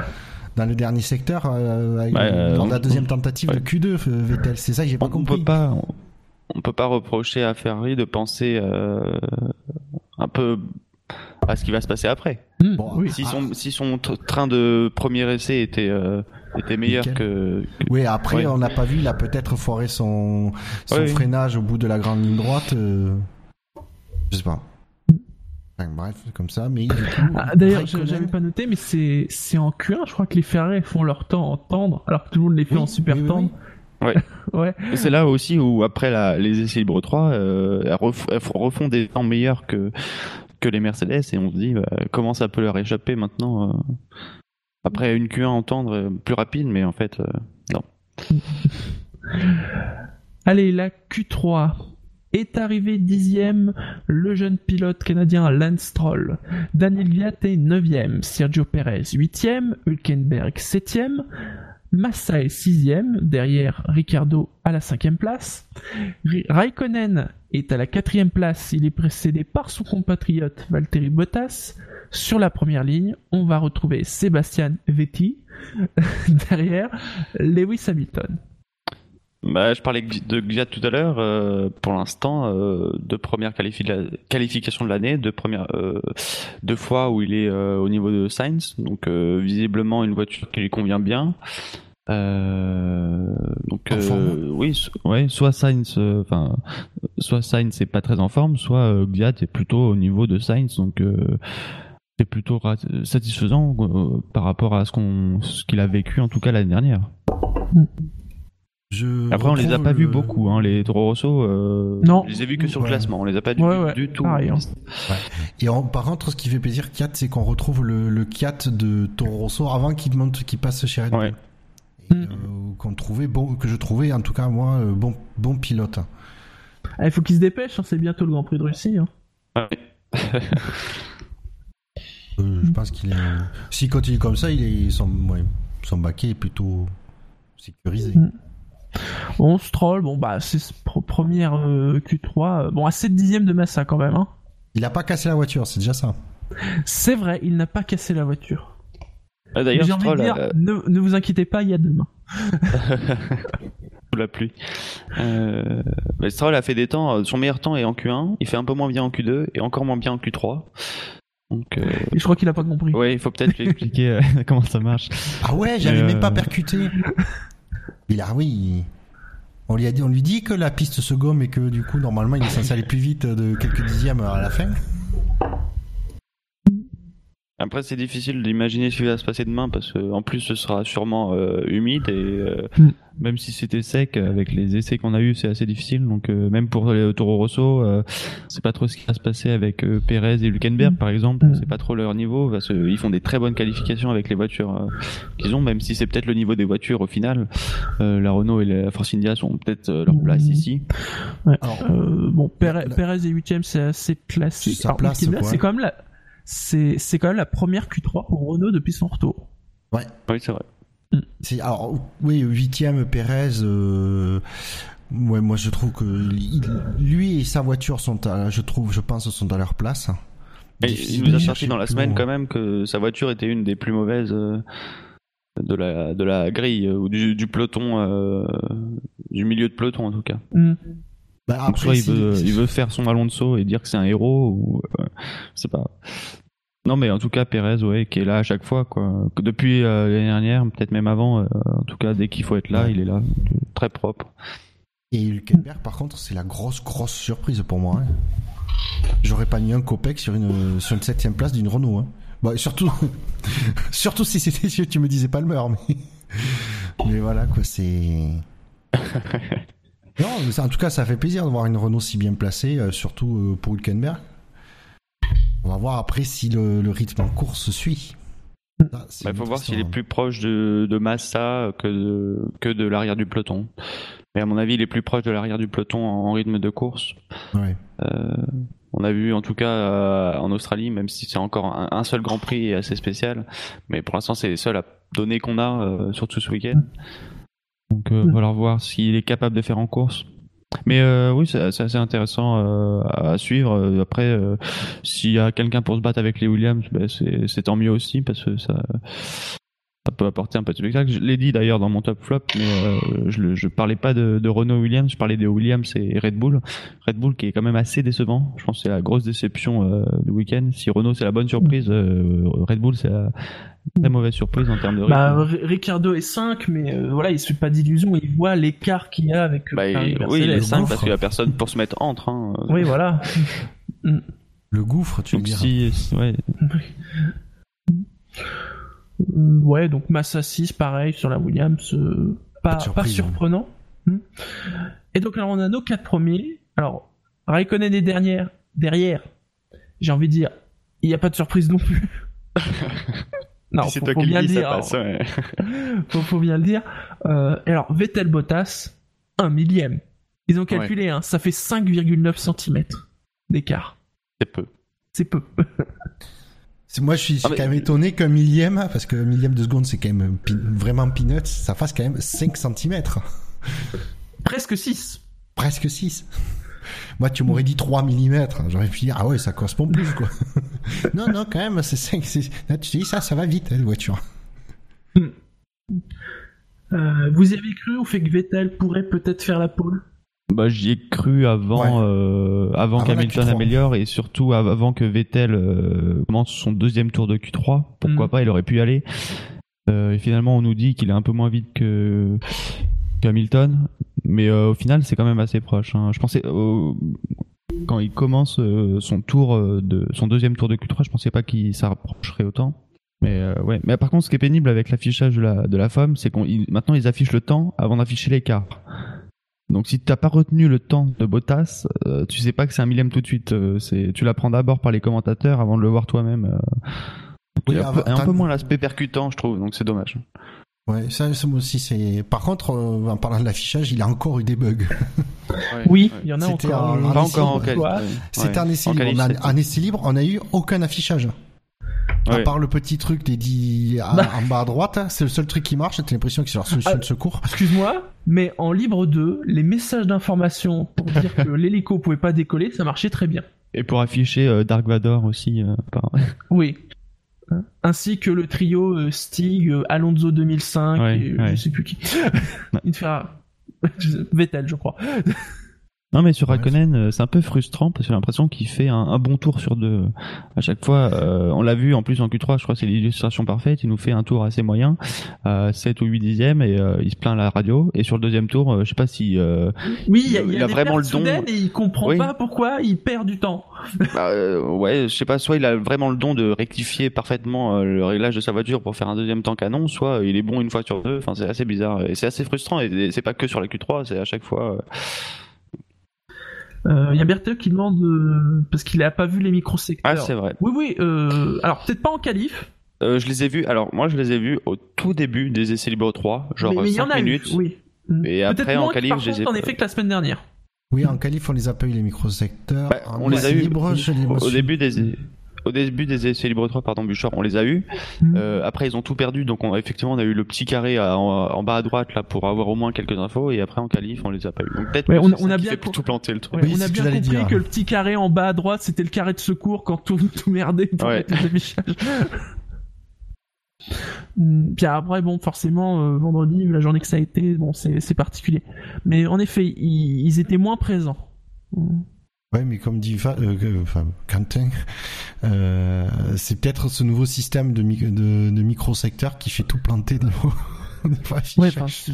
dans le dernier secteur, euh, avec- Bah, euh, la deuxième tentative ouais. de Q2, euh, Vettel. C'est ça que j'ai pas on, compris. peut pas on, peut pas reprocher à Ferrari de penser un peu à ce qui va se passer après. Bon, oui. Si Ah. son si son tr- train de premier essai était était meilleur que, que- Oui, après, Ouais. on n'a pas vu, il a peut-être foiré son, son Ouais, oui. freinage au bout de la grande ligne droite. euh, Je sais pas. Enfin, bref, comme ça, mais. Ah, D'ailleurs, je- j'avais pas noté, mais c'est c'est en Q1, je crois que les Ferrari font leur temps en tendre, alors que tout le monde les fait Oui, en super oui, oui, tendre. Ouais. ouais. C'est là aussi où après la, les essais libres 3 euh, elles, ref- elles refont des temps meilleurs que que les Mercedes et on se dit bah, comment ça peut leur échapper maintenant euh, après une Q1 entendre euh, plus rapide mais en fait euh, non. Allez, la Q3 est arrivé dixième le jeune pilote canadien Lance Stroll. Daniel Viat est neuvième, Sergio Perez huitième, Hülkenberg septième, Massa est sixième, derrière Ricardo à la cinquième place. Raikkonen est à la quatrième place, il est précédé par son compatriote Valtteri Bottas. Sur la première ligne, on va retrouver Sébastien Vettel. derrière, Lewis Hamilton. Bah, je parlais de Gviat tout à l'heure. euh, pour l'instant, euh, deux premières qualifi- de la- qualifications de l'année, deux premières, euh, deux fois où il est euh, au niveau de Sainz, donc euh, visiblement une voiture qui lui convient bien. Euh, donc euh, oui, so- Ouais, soit Sainz, euh, enfin, soit Sainz est pas très en forme, soit euh, Gviat est plutôt au niveau de Sainz, donc euh, c'est plutôt satisfaisant euh, par rapport à ce qu'on, ce qu'il a vécu en tout cas l'année dernière. Je Après, on les a pas vus beaucoup, hein, les Toro Rosso. euh, Non. je les ai vus que sur le Ouais. classement. On les a pas Ouais, ouais, du tout. pareil, hein. Et en- par contre, ce qui fait plaisir, Kiat, c'est qu'on retrouve le, le Kiat de Toro Rosso avant qu'il monte, qu'il passe chez Red Bull. Ouais. Et, Mm. euh, qu'on trouvait bon, que je trouvais, en tout cas, moi, euh, bon, bon pilote. Ah, Il faut qu'il se dépêche, hein, c'est bientôt le Grand Prix de Russie. hein. Ouais. Euh, je pense qu'il est. S'il continue comme ça, il est, son, ouais, son baquet est plutôt sécurisé. Mm. Bon, Stroll, bon bah c'est ce pr- première euh, Q3, euh, bon à 7 dixièmes de Massa quand même. Hein. Il a pas cassé la voiture, c'est déjà ça. C'est vrai, il n'a pas cassé la voiture. Ah, D'ailleurs, J'ai envie de dire, euh, ne, ne vous inquiétez pas, il y a demain. sous la pluie. Euh, mais Stroll a fait des temps. Son meilleur temps est en Q1. Il fait un peu moins bien en Q2 et encore moins bien en Q3. Donc, euh, Et je crois qu'il a pas compris. ouais, il faut peut-être lui expliquer. Euh, comment ça marche. Ah ouais, j'avais même pas euh, percuté. Il a, oui. On lui a dit, on lui dit que la piste se gomme et que du coup, normalement, il est censé aller plus vite de quelques dixièmes à la fin. Après, c'est difficile d'imaginer ce qui va se passer demain parce que en plus, ce sera sûrement euh, humide et euh, Mm. Même si c'était sec, avec les essais qu'on a eu, c'est assez difficile. Donc euh, même pour les Toro Rosso, euh, c'est pas trop ce qui va se passer avec euh, Perez et Hülkenberg, par exemple. Mm. C'est pas trop leur niveau parce qu'ils font des très bonnes qualifications avec les voitures euh, qu'ils ont, même si c'est peut-être le niveau des voitures au final. Euh, la Renault et la Force India sont peut-être euh, leur place Mm. ici. Ouais. Alors, Euh, bon, Pérez est huitième, c'est assez classique. C'est quand même la, c'est, c'est quand même la première Q3 pour Renault depuis son retour. Oui, c'est vrai. C'est alors oui huitième Pérez. euh, ouais, moi je trouve que il- lui et sa voiture sont, à, je trouve, je pense, sont à leur place. Il nous a sorti dans la semaine loin. quand même que sa voiture était une des plus mauvaises euh, de la de la grille euh, ou du, du peloton, euh, du milieu de peloton en tout cas. Hmm. Bah, Donc, après, soit il veut, il veut faire son Alonso et dire que c'est un héros ou euh, je sais pas. Non mais en tout cas Perez ouais qui est là à chaque fois quoi. Depuis euh, l'année dernière, peut-être même avant. euh, en tout cas dès qu'il faut être là, Ouais. il est là, très propre. Et Hülkenberg, par contre, c'est la grosse, grosse surprise pour moi. hein. J'aurais pas mis un copec sur une, sur une septième place d'une Renault. Hein. Bah, surtout, surtout si c'était, si tu me disais Palmer, mais, mais voilà, quoi, c'est. non, mais ça- en tout cas, ça fait plaisir de voir une Renault si bien placée, euh, surtout pour Hülkenberg. On va voir après si le, le rythme en course suit. Il une faut voir s'il est plus proche de, de Massa que de, que de l'arrière du peloton. Mais à mon avis, il est plus proche de l'arrière du peloton en, en rythme de course. Ouais. Euh, on a vu en tout cas euh, en Australie, même si c'est encore un, un seul Grand Prix assez spécial, mais pour l'instant c'est les seules à données qu'on a, euh, surtout ce week-end. Donc euh, Mm. va leur voir s'il est capable de faire en course. Mais euh, oui, c'est assez intéressant euh, à suivre. Euh, Après, euh, s'il y a quelqu'un pour se battre avec les Williams, ben, c'est tant mieux aussi parce que ça, ça peut apporter un peu de spectacle. Je l'ai dit d'ailleurs dans mon top flop, mais euh, je, parlais pas de, de Renault Williams, je parlais de Williams et Red Bull. Red Bull qui est quand même assez décevant. Je pense que c'est la grosse déception euh, du week-end. Si Renault c'est la bonne surprise, euh, Red Bull c'est la très mauvaise surprise en termes de rythme. Bah, Ricardo est 5, mais euh, voilà, il se fait pas d'illusions, il voit l'écart qu'il y a avec Bah, il- oui, il est Mercedes, 5 hein. parce qu'il y a personne pour se mettre entre. Hein. Oui, voilà. Le gouffre, tu Donc dire. si, ouais, ouais, donc Massa 6, pareil, sur la Williams, euh, pas, Pas pas hein. surprenant. Hmm. Et donc, alors, on a nos quatre premiers. Alors, Raikkonen est dernière, derrière. J'ai envie de dire, il n'y a pas de surprise non plus. non, c'est faut, toi faut qui bien le le dis, ça dire. passe. ouais. faut, faut bien le dire. Euh, et alors, Vettel Bottas, un millième. Ils ont calculé, hein, ça fait 5,9 cm d'écart. C'est peu. C'est peu. Moi, je suis, je suis Ah, mais- quand même étonné qu'un millième, parce que un millième de seconde, c'est quand même vraiment peanuts, ça fasse quand même 5 cm. Presque 6. Presque 6. Moi, tu m'aurais dit 3 mm. J'aurais pu dire, ah ouais, ça correspond plus, quoi. non, non, quand même, c'est 5. c'est- Là, tu te dis, ça, ça va vite, hein, la voiture. Euh, vous y avez cru au fait que Vettel pourrait peut-être faire la pole? Bah, j'y ai cru avant, Ouais. euh, avant qu'Hamilton Q3. améliore et surtout av- avant que Vettel euh, commence son deuxième tour de Q3. Pourquoi Mm. pas, il aurait pu y aller. Euh, et finalement, on nous dit qu'il est un peu moins vite que qu'Hamilton, mais euh, au final, c'est quand même assez proche. hein. Je pensais quand il commence son tour de son deuxième tour de Q3, je pensais pas qu'il s'approcherait autant. Mais euh, ouais. Mais par contre, ce qui est pénible avec l'affichage de la de la femme, c'est qu'on maintenant ils affichent le temps avant d'afficher l'écart. Donc si t'as pas retenu le temps de Bottas, euh, tu sais pas que c'est un millième tout de suite. euh, c'est tu l'apprends d'abord par les commentateurs avant de le voir toi-même. euh. Oui, Il y a un avant- peu, un peu moins l'aspect percutant, je trouve, donc c'est dommage. Ouais, ça, aussi, c'est. Par contre, euh, en parlant de l'affichage, il a encore eu des bugs. Oui, Ouais. il y en a C'était encore. en- en Pas essai, encore en ouais. qualité. Ouais. C'était un essai En libre. En, c'était- en essai libre, on a eu aucun affichage. À part le petit truc des dix à- Bah. en bas à droite, hein, c'est le seul truc qui marche. T'as l'impression que c'est leur solution Ah. de secours. Excuse-moi, mais en libre 2, les messages d'information pour dire que l'hélico pouvait pas décoller, ça marchait très bien. Et pour afficher euh, Dark Vador aussi. euh, par- Oui. Hein. Ainsi que le trio euh, Stig, euh, Alonso 2005, Ouais, et, euh, ouais. je sais plus qui. Il te fera Vettel, je crois. Non mais sur. Raikkonen, euh, c'est un peu frustrant parce que j'ai l'impression qu'il fait un, un bon tour sur deux à chaque fois. euh, on l'a vu en plus en Q3, je crois que c'est l'illustration parfaite. Il nous fait un tour assez moyen, euh, 7 ou 8 dixièmes et euh, il se plaint à la radio. Et sur le deuxième tour, euh, je sais pas si euh, Oui, il y a, Il y a a des vraiment le don. et il comprend Oui. pas pourquoi il perd du temps. Bah, euh, ouais, je sais pas, soit il a vraiment le don de rectifier parfaitement euh, le réglage de sa voiture pour faire un deuxième temps canon, soit il est bon une fois sur deux. Enfin, c'est assez bizarre et c'est assez frustrant. Et, et c'est pas que sur la Q3, c'est à chaque fois. Euh, Euh, Il y a Berthe qui demande euh, parce qu'il a pas vu les microsecteurs. Ah, c'est vrai. oui, oui. Euh, alors peut-être pas en qualif, Euh, je les ai vus. Alors moi, je les ai vus au tout début des essais libres 3, genre mais mais il y 5 en a minutes. eu. Oui. Et Peut-être après, en qualif, par je les ai contre, en effet que la semaine dernière. Oui, en qualif, on les a pas eu les microsecteurs. Bah, on les a eu libre, je les au, au début des au début des essais libres 3 pardon Bouchard on les a eu Mhm. Euh, après ils ont tout perdu donc on, effectivement on a eu le petit carré à- en, en bas à droite là pour avoir au moins quelques infos et après en qualif on les a pas eu donc peut-être Ouais, que on- c'est on a bien tout planter le truc Ouais, Oui, on a bien compris dire. que le petit carré en bas à droite, c'était le carré de secours quand tout, tout merdait pour Ouais. mettre les affichages. Hmm, Puis après, bon, forcément, euh, vendredi, la journée que ça a été, bon, c'est c'est particulier. Mais en effet, ils, ils étaient moins présents. Hmm. Ouais, mais comme dit euh, Quentin, euh, c'est peut-être ce nouveau système de, mi- de, de microsecteurs qui fait tout planter de. Ouais, c'est-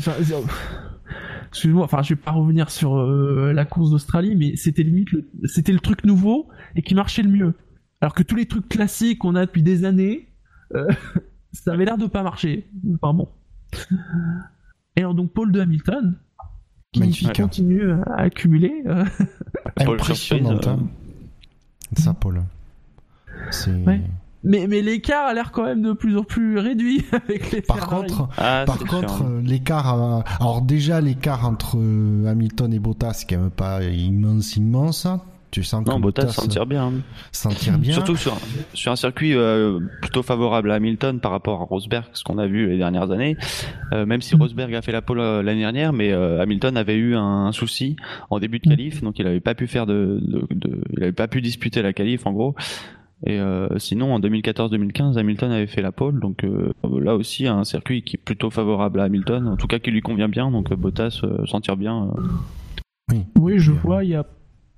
excuse-moi, enfin, je vais pas revenir sur euh, la course d'Australie, mais c'était limite, le- c'était le truc nouveau et qui marchait le mieux. Alors que tous les trucs classiques qu'on a depuis des années, euh, ça avait l'air de pas marcher. Enfin bon. Et alors donc Paul de Hamilton, qui, qui Magnifique. continue à accumuler. euh, Paul Impressionnante, Surprise, hein. Ça, Paul. Ouais. mais mais l'écart a l'air quand même de plus en plus réduit avec les Par Ferrari. contre, ah, par contre, euh, l'écart, euh, alors déjà l'écart entre euh, Hamilton et Bottas, c'est quand même pas immense, immense. Tu sens que non Bottas s'en tire bien hein. s'en tire bien. surtout sur un, sur un circuit euh, plutôt favorable à Hamilton par rapport à Rosberg ce qu'on a vu les dernières années euh, même si Rosberg a fait la pole euh, l'année dernière mais euh, Hamilton avait eu un, souci en début de qualif donc il avait pas pu faire de, de, de- il avait pas pu disputer la qualif en gros et euh, sinon en 2014-2015 Hamilton avait fait la pole donc euh, là aussi un circuit qui est plutôt favorable à Hamilton en tout cas qui lui convient bien donc euh, Bottas euh, s'en tire bien euh. Oui. Oui, je vois, il y a,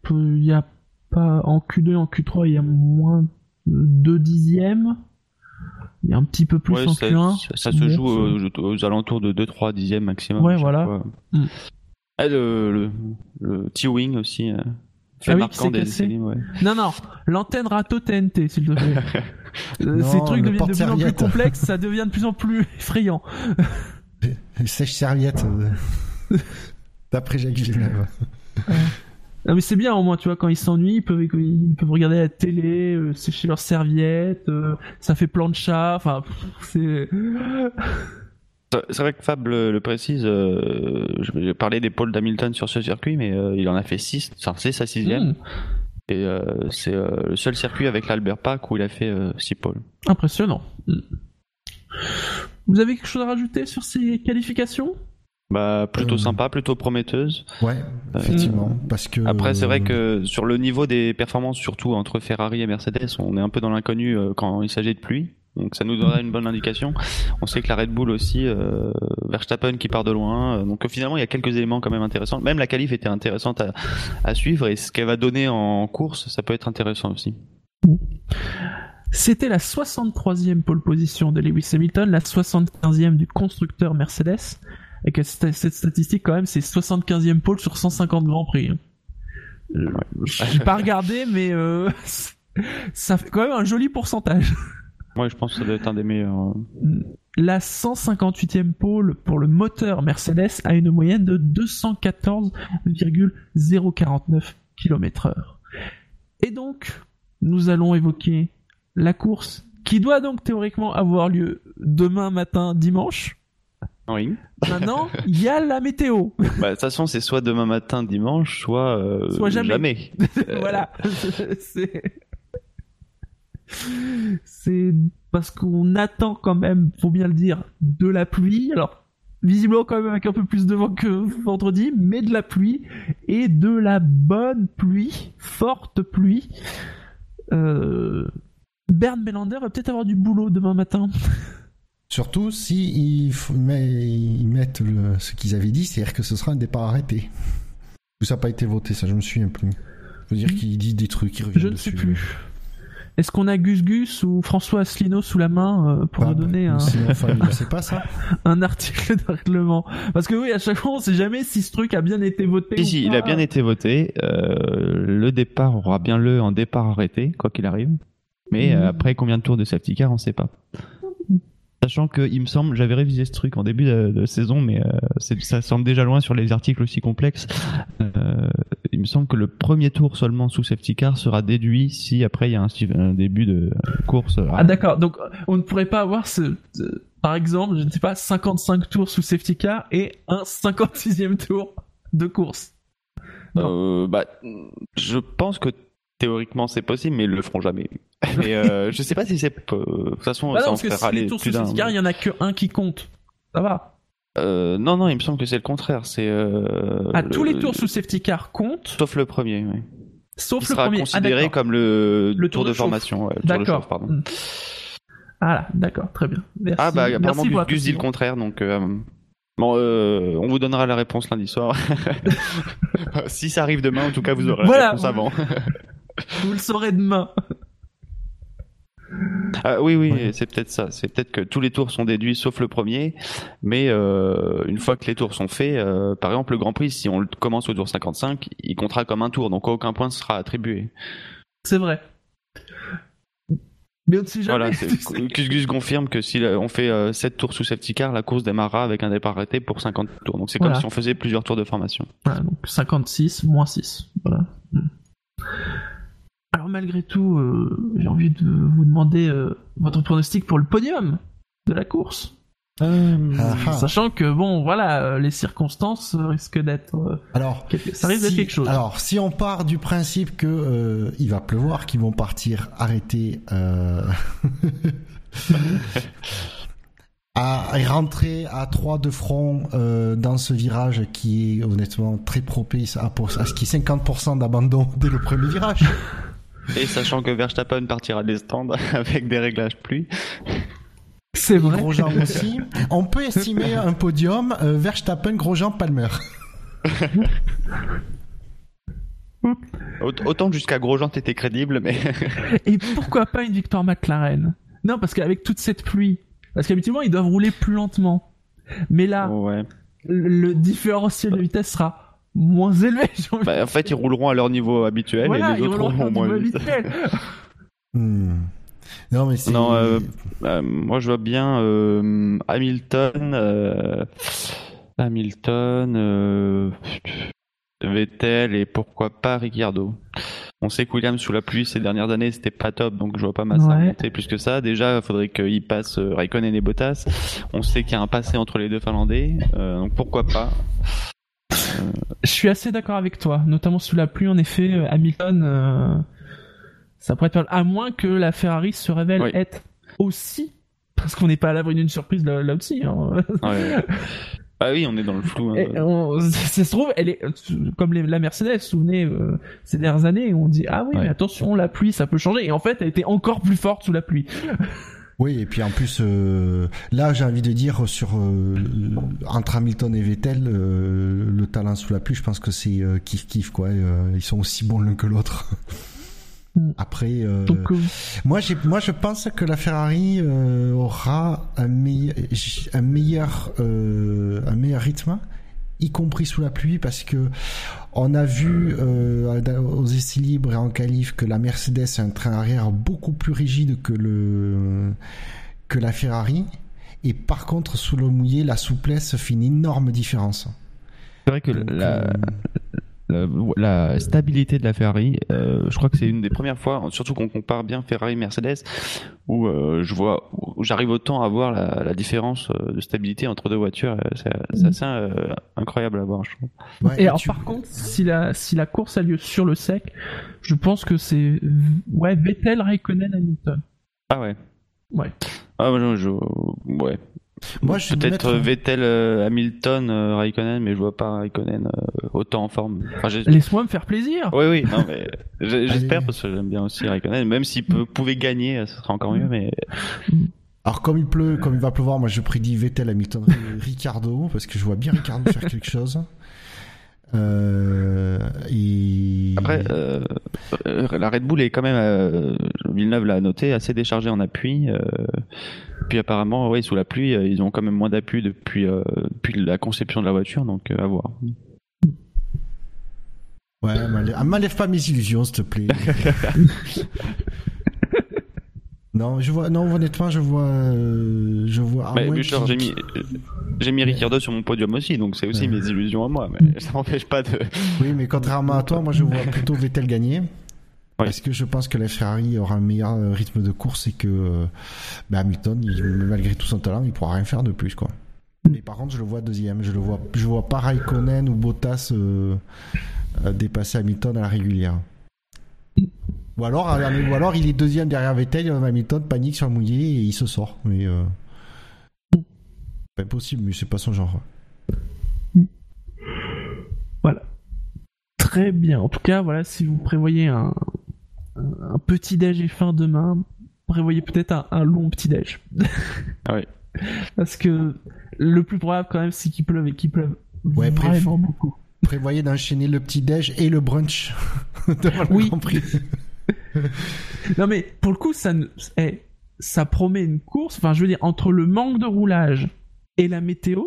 il y a pas, en Q2 et en Q3, il y a moins de 2 dixièmes. Il y a un petit peu plus Ouais, en ça, Q1. ça- ça se joue c'est- aux, aux alentours de 2-3 dixièmes maximum. Ouais, voilà. Mm. Ah, le, le, le T-Wing aussi. euh, fait Ah oui, marquant des cassé. ouais. Non, non, l'antenne râteau TNT, s'il te plaît. Euh, Non, Ces trucs deviennent de plus en plus complexes, ça devient de plus en plus effrayant. Sèche-serviette. euh, D'après Jacques Villeneuve. Non, mais c'est bien au moins, tu vois, quand ils s'ennuient, ils peuvent, ils peuvent regarder la télé, euh, sécher leurs serviettes, euh, ça fait plan de chat, enfin, c'est... C'est- vrai que Fab le, le précise, euh, je vais parler des pôles d'Hamilton sur ce circuit, mais euh, il en a fait 6, enfin, c'est sa sixième, Hmm, et c'est le seul circuit avec l'Albert Pack où il a fait 6 pôles. impressionnant. Hmm. Vous avez quelque chose à rajouter sur ces qualifications? Bah, plutôt Euh. sympa, plutôt prometteuse. Ouais, effectivement. Parce que. Après, c'est vrai euh, que sur le niveau des performances, surtout entre Ferrari et Mercedes, on est un peu dans l'inconnu euh, quand il s'agit de pluie. Donc ça nous donnera une bonne indication. On sait que la Red Bull aussi, euh, Verstappen qui part de loin. euh, donc euh, finalement, il y a quelques éléments quand même intéressants. Même la qualif était intéressante à, à suivre et ce qu'elle va donner en course, ça peut être intéressant aussi. C'était la 63e pole position de Lewis Hamilton, la 75e du constructeur Mercedes. Et que cette cette statistique, quand même, c'est 75e pole sur 150 grands prix. Euh, J'ai pas regardé, mais euh, ça fait quand même un joli pourcentage. Moi, je pense que ça doit être un des meilleurs. euh. La 158e pole pour le moteur Mercedes a une moyenne de 214,049 km/h. Et donc, nous allons évoquer la course qui doit donc théoriquement avoir lieu demain matin, dimanche. Oui. Maintenant, il y a la météo. Bah, de toute façon, c'est soit demain matin, dimanche, soit, euh, Soit jamais. Voilà. C'est. C'est parce qu'on attend quand même, faut bien le dire, de la pluie. Alors, visiblement quand même avec un peu plus de vent que vendredi, mais de la pluie et de la bonne pluie, forte pluie. Euh... Bernd Melander va peut-être avoir du boulot demain matin. Surtout si ils, ils mettent le- ce qu'ils avaient dit, c'est-à-dire que ce sera un départ arrêté. Ou ça n'a pas été voté, ça, je me souviens plus. Je veux dire qu'il dit des trucs, il revient Je ne dessus. sais plus. Est-ce qu'on a Gus Gus ou François Asselineau sous la main euh, pour Ah, nous donner bah, un, enfin, pas ça. un article de règlement? Parce que oui, à chaque fois, on sait jamais si ce truc a bien été voté. Si, ou si, il a bien été voté. Euh, le départ aura bien le en départ arrêté, quoi qu'il arrive. Mais euh, Mhm. après, combien de tours de safety car, on sait pas. Sachant que, il me semble, j'avais révisé ce truc en début de, de saison, mais euh, c'est- ça semble déjà loin sur les articles aussi complexes. Euh, il me semble que le premier tour seulement sous safety car sera déduit si après il y a un, un début de course. Ah d'accord, donc on ne pourrait pas avoir ce, ce- par exemple, je ne sais pas, 55 tours sous safety car et un 56e tour de course. Euh, bah, je pense que théoriquement c'est possible, mais ils le feront jamais. Mais euh, je sais pas si c'est. euh, De toute façon, Bah non, ça en parce que fera si les tours plus sous d'un. safety car, il y en a que un qui compte. Ça va. Euh, non, non, il me semble que c'est le contraire. C'est. Euh, Ah, le- tous les tours sous safety car comptent, Sauf le premier, oui. sauf Il le sera premier. Ah, considéré comme le, Le tour, tour de formation. ouais, D'accord. pardon. Ah là, d'accord, très bien. Merci. Ah bah apparemment Merci Gus, Gus dit le contraire, donc euh, bon, euh, on vous donnera la réponse lundi soir. si ça arrive demain, en tout cas, vous aurez Voilà. la réponse avant. Vous le saurez demain. Ah, oui, oui, Ouais. c'est peut-être ça. C'est peut-être que tous les tours sont déduits sauf le premier, mais euh, une fois que les tours sont faits, euh, par exemple le Grand Prix, si on le commence au tour 55, il comptera comme un tour, donc aucun point ne sera attribué. C'est vrai. Mais on ne sait jamais. Voilà, confirme que si la- on fait euh, 7 tours sous safety car, la course démarrera avec un départ arrêté pour 50 tours. Donc c'est Voilà. comme si on faisait plusieurs tours de formation. Donc 56 moins 6. Voilà. Alors malgré tout, euh, j'ai envie de vous demander euh, votre pronostic pour le podium de la course. Ah, ah. Sachant que bon, voilà, euh, les circonstances euh, risquent d'être, euh, Alors, quelque- ça risque d'être si- quelque chose. Alors, si on part du principe que euh, il va pleuvoir, qu'ils vont partir arrêter euh... à et rentrer à trois de front euh, dans ce virage qui est honnêtement très propice à, pour- à ce qui est 50% d'abandon dès le premier virage. Et sachant que Verstappen partira des stands avec des réglages pluie. C'est vrai. Grosjean aussi. On peut estimer un podium euh, Verstappen, Grosjean, Palmer. Aut- Autant jusqu'à Grosjean t'étais crédible, mais Et pourquoi pas une victoire McLaren? Non, parce qu'avec toute cette pluie, parce qu'habituellement ils doivent rouler plus lentement. Mais là, ouais. le différentiel de vitesse sera moins élevé. j'ai envie Bah, en fait, ils rouleront à leur niveau habituel Voilà, et les ils autres rouleront moins vite. Hmm. Non, mais c'est. Non, euh, Euh, moi, je vois bien euh, Hamilton, euh, Hamilton, euh, Vettel et pourquoi pas Ricciardo. On sait que Williams sous la pluie ces dernières années c'était pas top, donc je vois pas Massa Ouais. monter plus que ça. Déjà, il faudrait qu'il passe euh, Raikkonen et Bottas. On sait qu'il y a un passé entre les deux Finlandais, euh, donc pourquoi pas. Je suis assez d'accord avec toi, notamment sous la pluie. En effet, euh, Hamilton, euh, ça pourrait être à moins que la Ferrari se révèle Oui. être aussi, parce qu'on n'est pas à l'abri d'une surprise là, là aussi. hein. Bah oui, on est dans le flou. hein. On- ça se trouve, elle est comme les- la Mercedes. Vous vous souvenez euh, ces dernières années, on dit ah oui, Ouais. mais attention, la pluie, ça peut changer. Et en fait, elle était encore plus forte sous la pluie. Oui, et puis en plus, euh, là, j'ai envie de dire sur euh, entre Hamilton et Vettel, euh, le talent sous la pluie, je pense que c'est euh, kiff kiff quoi. euh, ils sont aussi bons l'un que l'autre. Après, euh, moi, j'ai, moi, je pense que la Ferrari euh, aura un meilleur, un meilleur, euh, un meilleur rythme, y compris sous la pluie, parce que on a vu euh, aux essais libres et en qualif que la Mercedes a un train arrière beaucoup plus rigide que le que la Ferrari. Et par contre, sous le mouillé, la souplesse fait une énorme différence. C'est vrai que Donc, la, euh, la, la stabilité de la Ferrari, euh, je crois que c'est une des premières fois, surtout qu'on compare bien Ferrari-Mercedes, où euh, je vois, j'arrive autant à voir la, la différence euh, de stabilité entre deux voitures. C'est assez euh, incroyable à voir, je trouve. ouais, et alors tu- par contre, si la si la course a lieu sur le sec, je pense que c'est ouais Vettel, Raikkonen, Hamilton. Ah ouais. Ouais. Ah je, ouais. Moi, je Peut-être mettre- euh, Vettel, euh, Hamilton, euh, Raikkonen, mais je vois pas Raikkonen euh, autant en forme. Enfin, Laisse-moi me faire plaisir. Oui, oui, non, mais j'espère parce que j'aime bien aussi Raikkonen. Même s'il peut- pouvait gagner, ce serait encore mieux, mais Alors comme il pleut, comme il va pleuvoir, moi je prédis Vettel, Hamilton, Ricardo, parce que je vois bien Ricardo faire quelque chose. Euh, et... Après, euh, euh, la Red Bull est quand même, euh, Villeneuve l'a noté, assez déchargée en appui. puis apparemment, oui, sous la pluie, ils ont quand même moins d'appui depuis, depuis la conception de la voiture, donc à voir. Ouais, ah, m'enlève pas mes illusions, s'il te plaît. non, je vois, non, honnêtement, je vois, euh, je vois. Mais Bouchard, j'ai mis, j'ai mis sur mon podium aussi, donc c'est aussi Ouais. mes illusions à moi, mais ça m'empêche pas de. Oui, mais contrairement à toi, moi, je vois plutôt Vettel gagner. Oui. Parce que je pense que la Ferrari aura un meilleur euh, rythme de course et que euh, bah, Hamilton, il- malgré tout son talent, il pourra rien faire de plus, quoi. Mais par contre, je le vois deuxième. Je le vois, je vois pas Raikkonen ou Bottas euh, dépasser Hamilton à la régulière. Ou alors, ou alors, il est deuxième derrière Vettel, Hamilton panique sur le mouillé et il se sort. Mais euh, pas impossible, mais c'est pas son genre. Voilà. Très bien. En tout cas, voilà, si vous prévoyez un, un petit déj et fin demain, prévoyez peut-être un, un long petit déj. Ah oui. Parce que le plus probable quand même, c'est qu'il pleuve et qu'il pleuve Ouais, vraiment beaucoup. Prévoyez d'enchaîner le petit déj et le brunch Oui. Non mais pour le coup, ça, ne- eh, ça promet une course. Enfin, je veux dire, entre le manque de roulage et la météo,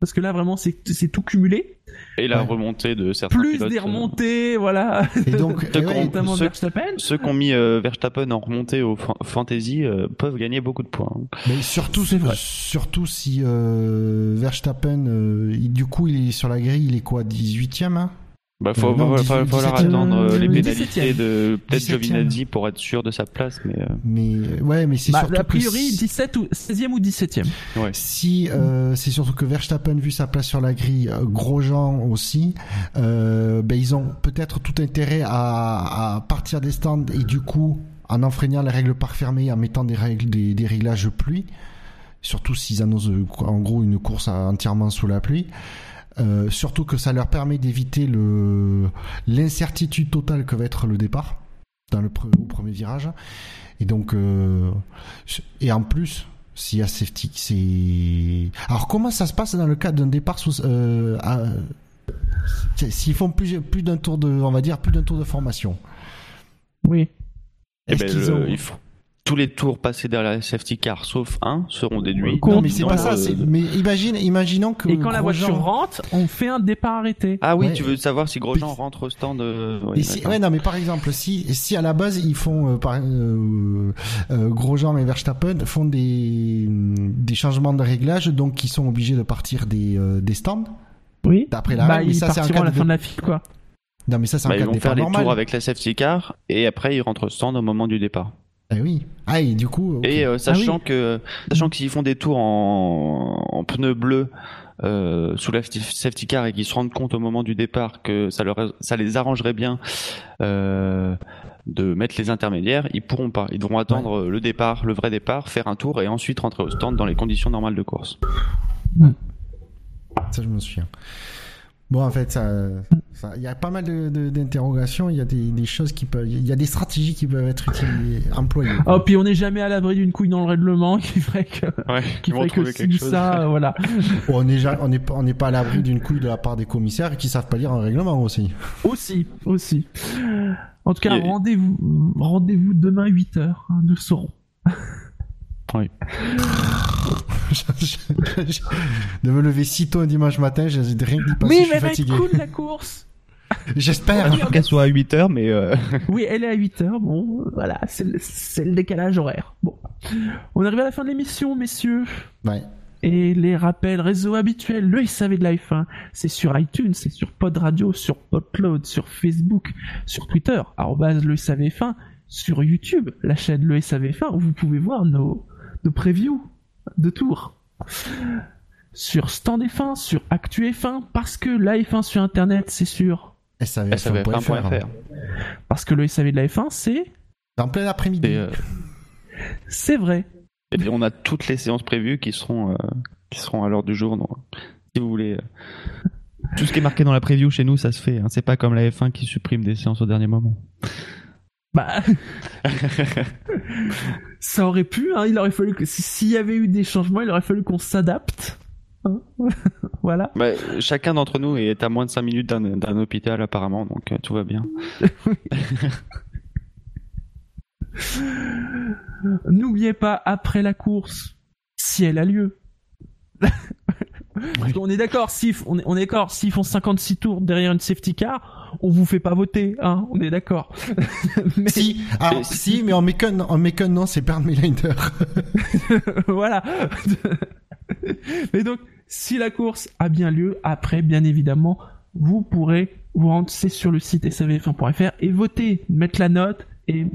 parce que là vraiment c'est tout cumulé, Et la Ouais. remontée de certains plus pilotes, des euh, remontées, voilà, Et donc, eh ouais, con- notamment ceux- Verstappen. Ceux qui ont mis euh, Verstappen en remontée au fa- fantasy euh, peuvent gagner beaucoup de points. mais surtout, C'est vrai. surtout si euh, Verstappen, euh, il- du coup, il est sur la grille, il est quoi, 18ème hein? Bah, faut, Euh, non, va- va 18, falloir 17e. attendre euh, les Euh, pénalités 17e. de peut-être 17e. Giovinazzi pour être sûr de sa place, mais euh, Mais ouais, mais c'est Bah, surtout a priori, que si, 17 ou 16e ou 17e. ouais. si, euh, c'est surtout que Verstappen vu sa place sur la grille, Grosjean aussi, euh, ben ils ont peut-être tout intérêt à, à partir des stands et du coup en enfreignant les règles par fermées, en mettant des règles, des, des réglages pluie, surtout s'ils annoncent en gros une course entièrement sous la pluie. Euh, surtout que ça leur permet d'éviter le l'incertitude totale que va être le départ dans le pre- au premier virage. Et donc euh, et en plus s'il y a safety, c'est alors comment ça se passe dans le cas d'un départ sous euh, à- s'ils font plus plus d'un tour de on va dire plus d'un tour de formation? Oui. Eh Est-ce ben, qu'ils le- ont il faut- tous les tours passés derrière la safety car, sauf un, seront déduits. Non mais c'est pas ça. c'est- Mais imagine, imaginons que Et quand la voiture rentre, on fait un départ arrêté. Ah oui, Ouais. tu veux savoir si Grosjean Mais- rentre au stand euh, Et si, ouais, non, mais par exemple, si, si à la base ils font, euh, par, euh, euh, Grosjean et Verstappen font des, des changements de réglage, donc ils sont obligés de partir des, euh, des stands. Oui. D'après la bah, mais ils ça, c'est un partiront cas à la de- fin de la file, quoi. Non, mais ça, c'est un Bah, cas ils de vont départ faire les normal. tours avec la safety car et après ils rentrent au stand au moment du départ. Eh oui. Ah, et du coup. Et euh, sachant Ah oui. que sachant que s'ils font des tours en, en pneus bleus euh, sous la safety- car et qu'ils se rendent compte au moment du départ que ça leur ça les arrangerait bien euh, de mettre les intermédiaires, ils pourront pas. Ils devront attendre le départ, le vrai départ, faire un tour et ensuite rentrer au stand dans les conditions normales de course. Ça, je me souviens. Bon, en fait, ça- il y a pas mal de- de- d'interrogations. Il y a des, des choses qui peuvent, il y a des stratégies qui peuvent être utilisées, employées. Oh, puis on n'est jamais à l'abri d'une couille dans le règlement qui ferait que, Ouais, qui ferait que si ou ça, euh, voilà. on n'est on n'est pas, on n'est pas à l'abri d'une couille de la part des commissaires qui savent pas lire un règlement aussi. Aussi, aussi. En tout cas, rendez-vous, rendez-vous demain 8h, nous le saurons. Oui. de me lever si tôt un dimanche matin, j'ai rien que d'y passer, oui, je mais suis va être fatigué. cool la course. J'espère. Qu'elle soit à 8 heures, mais euh, Oui, elle est à 8h, bon, euh, voilà, c'est le, le décalage horaire. Bon. On arrive à la fin de l'émission, messieurs. Ouais. Et les rappels réseau habituels, le SAV de la F1, c'est sur iTunes, c'est sur Pod Radio, sur Podcloud, sur Facebook, sur Twitter, arrobase le SAVF1, sur YouTube, la chaîne le SAVF1, où vous pouvez voir nos, nos previews de tours. Sur Stand F1, sur Actu F1, parce que la F1 sur Internet, c'est sûr. SAVF1.fr. SAVF1.fr. Parce que le SAV de la F1, c'est... En plein après-midi. Euh, C'est vrai. et puis on a toutes les séances prévues qui seront euh, qui seront à l'heure du jour. Donc, si vous voulez. euh, tout ce qui est marqué dans la preview chez nous, ça se fait. hein. C'est pas comme la F1 qui supprime des séances au dernier moment. Bah, ça aurait pu, hein, il aurait fallu que, s'il y avait eu des changements, il aurait fallu qu'on s'adapte. voilà. Bah, chacun d'entre nous est à moins de 5 minutes d'un hôpital apparemment, donc euh, tout va bien. N'oubliez pas, après la course, si elle a lieu. Parce qu'on est d'accord, si on est, on est d'accord, s'ils font 56 tours derrière une safety car, on vous fait pas voter, hein, on est d'accord. Mais Si, alors, Et- si, mais en Mekon, en Mekon, non, c'est Bernd Melander. voilà. Mais donc, si la course a bien lieu, après, bien évidemment, vous pourrez vous rendre sur le site savf1.fr et voter, mettre la note et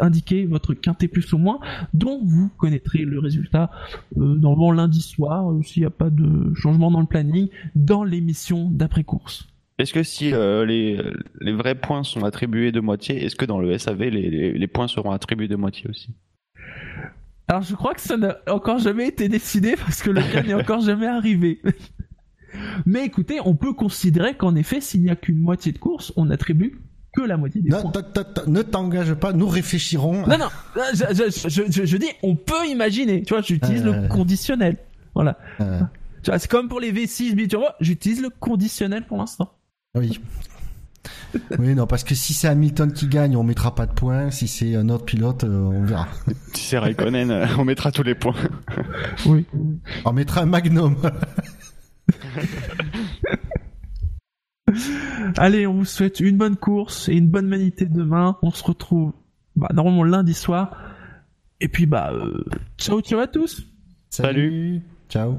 indiquer votre quintet plus ou moins, dont vous connaîtrez le résultat euh, normalement lundi soir, euh, s'il n'y a pas de changement dans le planning, dans l'émission d'après-course. Est-ce que si euh, les, vrais points sont attribués de moitié, est-ce que dans le SAV les points seront attribués de moitié aussi? Alors je crois que ça n'a encore jamais été décidé parce que le cas n'est encore jamais arrivé. Mais écoutez, on peut considérer qu'en effet, s'il n'y a qu'une moitié de course, on attribue que la moitié des Non, points. ne t'engage pas, nous réfléchirons. Non, non, je, je, je, je- je dis, on peut imaginer. Tu vois, j'utilise Euh. le conditionnel. Voilà. Euh, Tu vois, c'est comme pour les V6 biturbo, j'utilise le conditionnel pour l'instant. oui. Oui, non, parce que si c'est Hamilton qui gagne, on mettra pas de points. Si c'est un autre pilote, euh, on verra. Si c'est Raikkonen, euh, on mettra tous les points. Oui. On mettra un magnum. Allez, on vous souhaite une bonne course et une bonne manité demain. On se retrouve bah, normalement lundi soir. Et puis bah, euh, ciao ciao à tous. Salut. Ciao.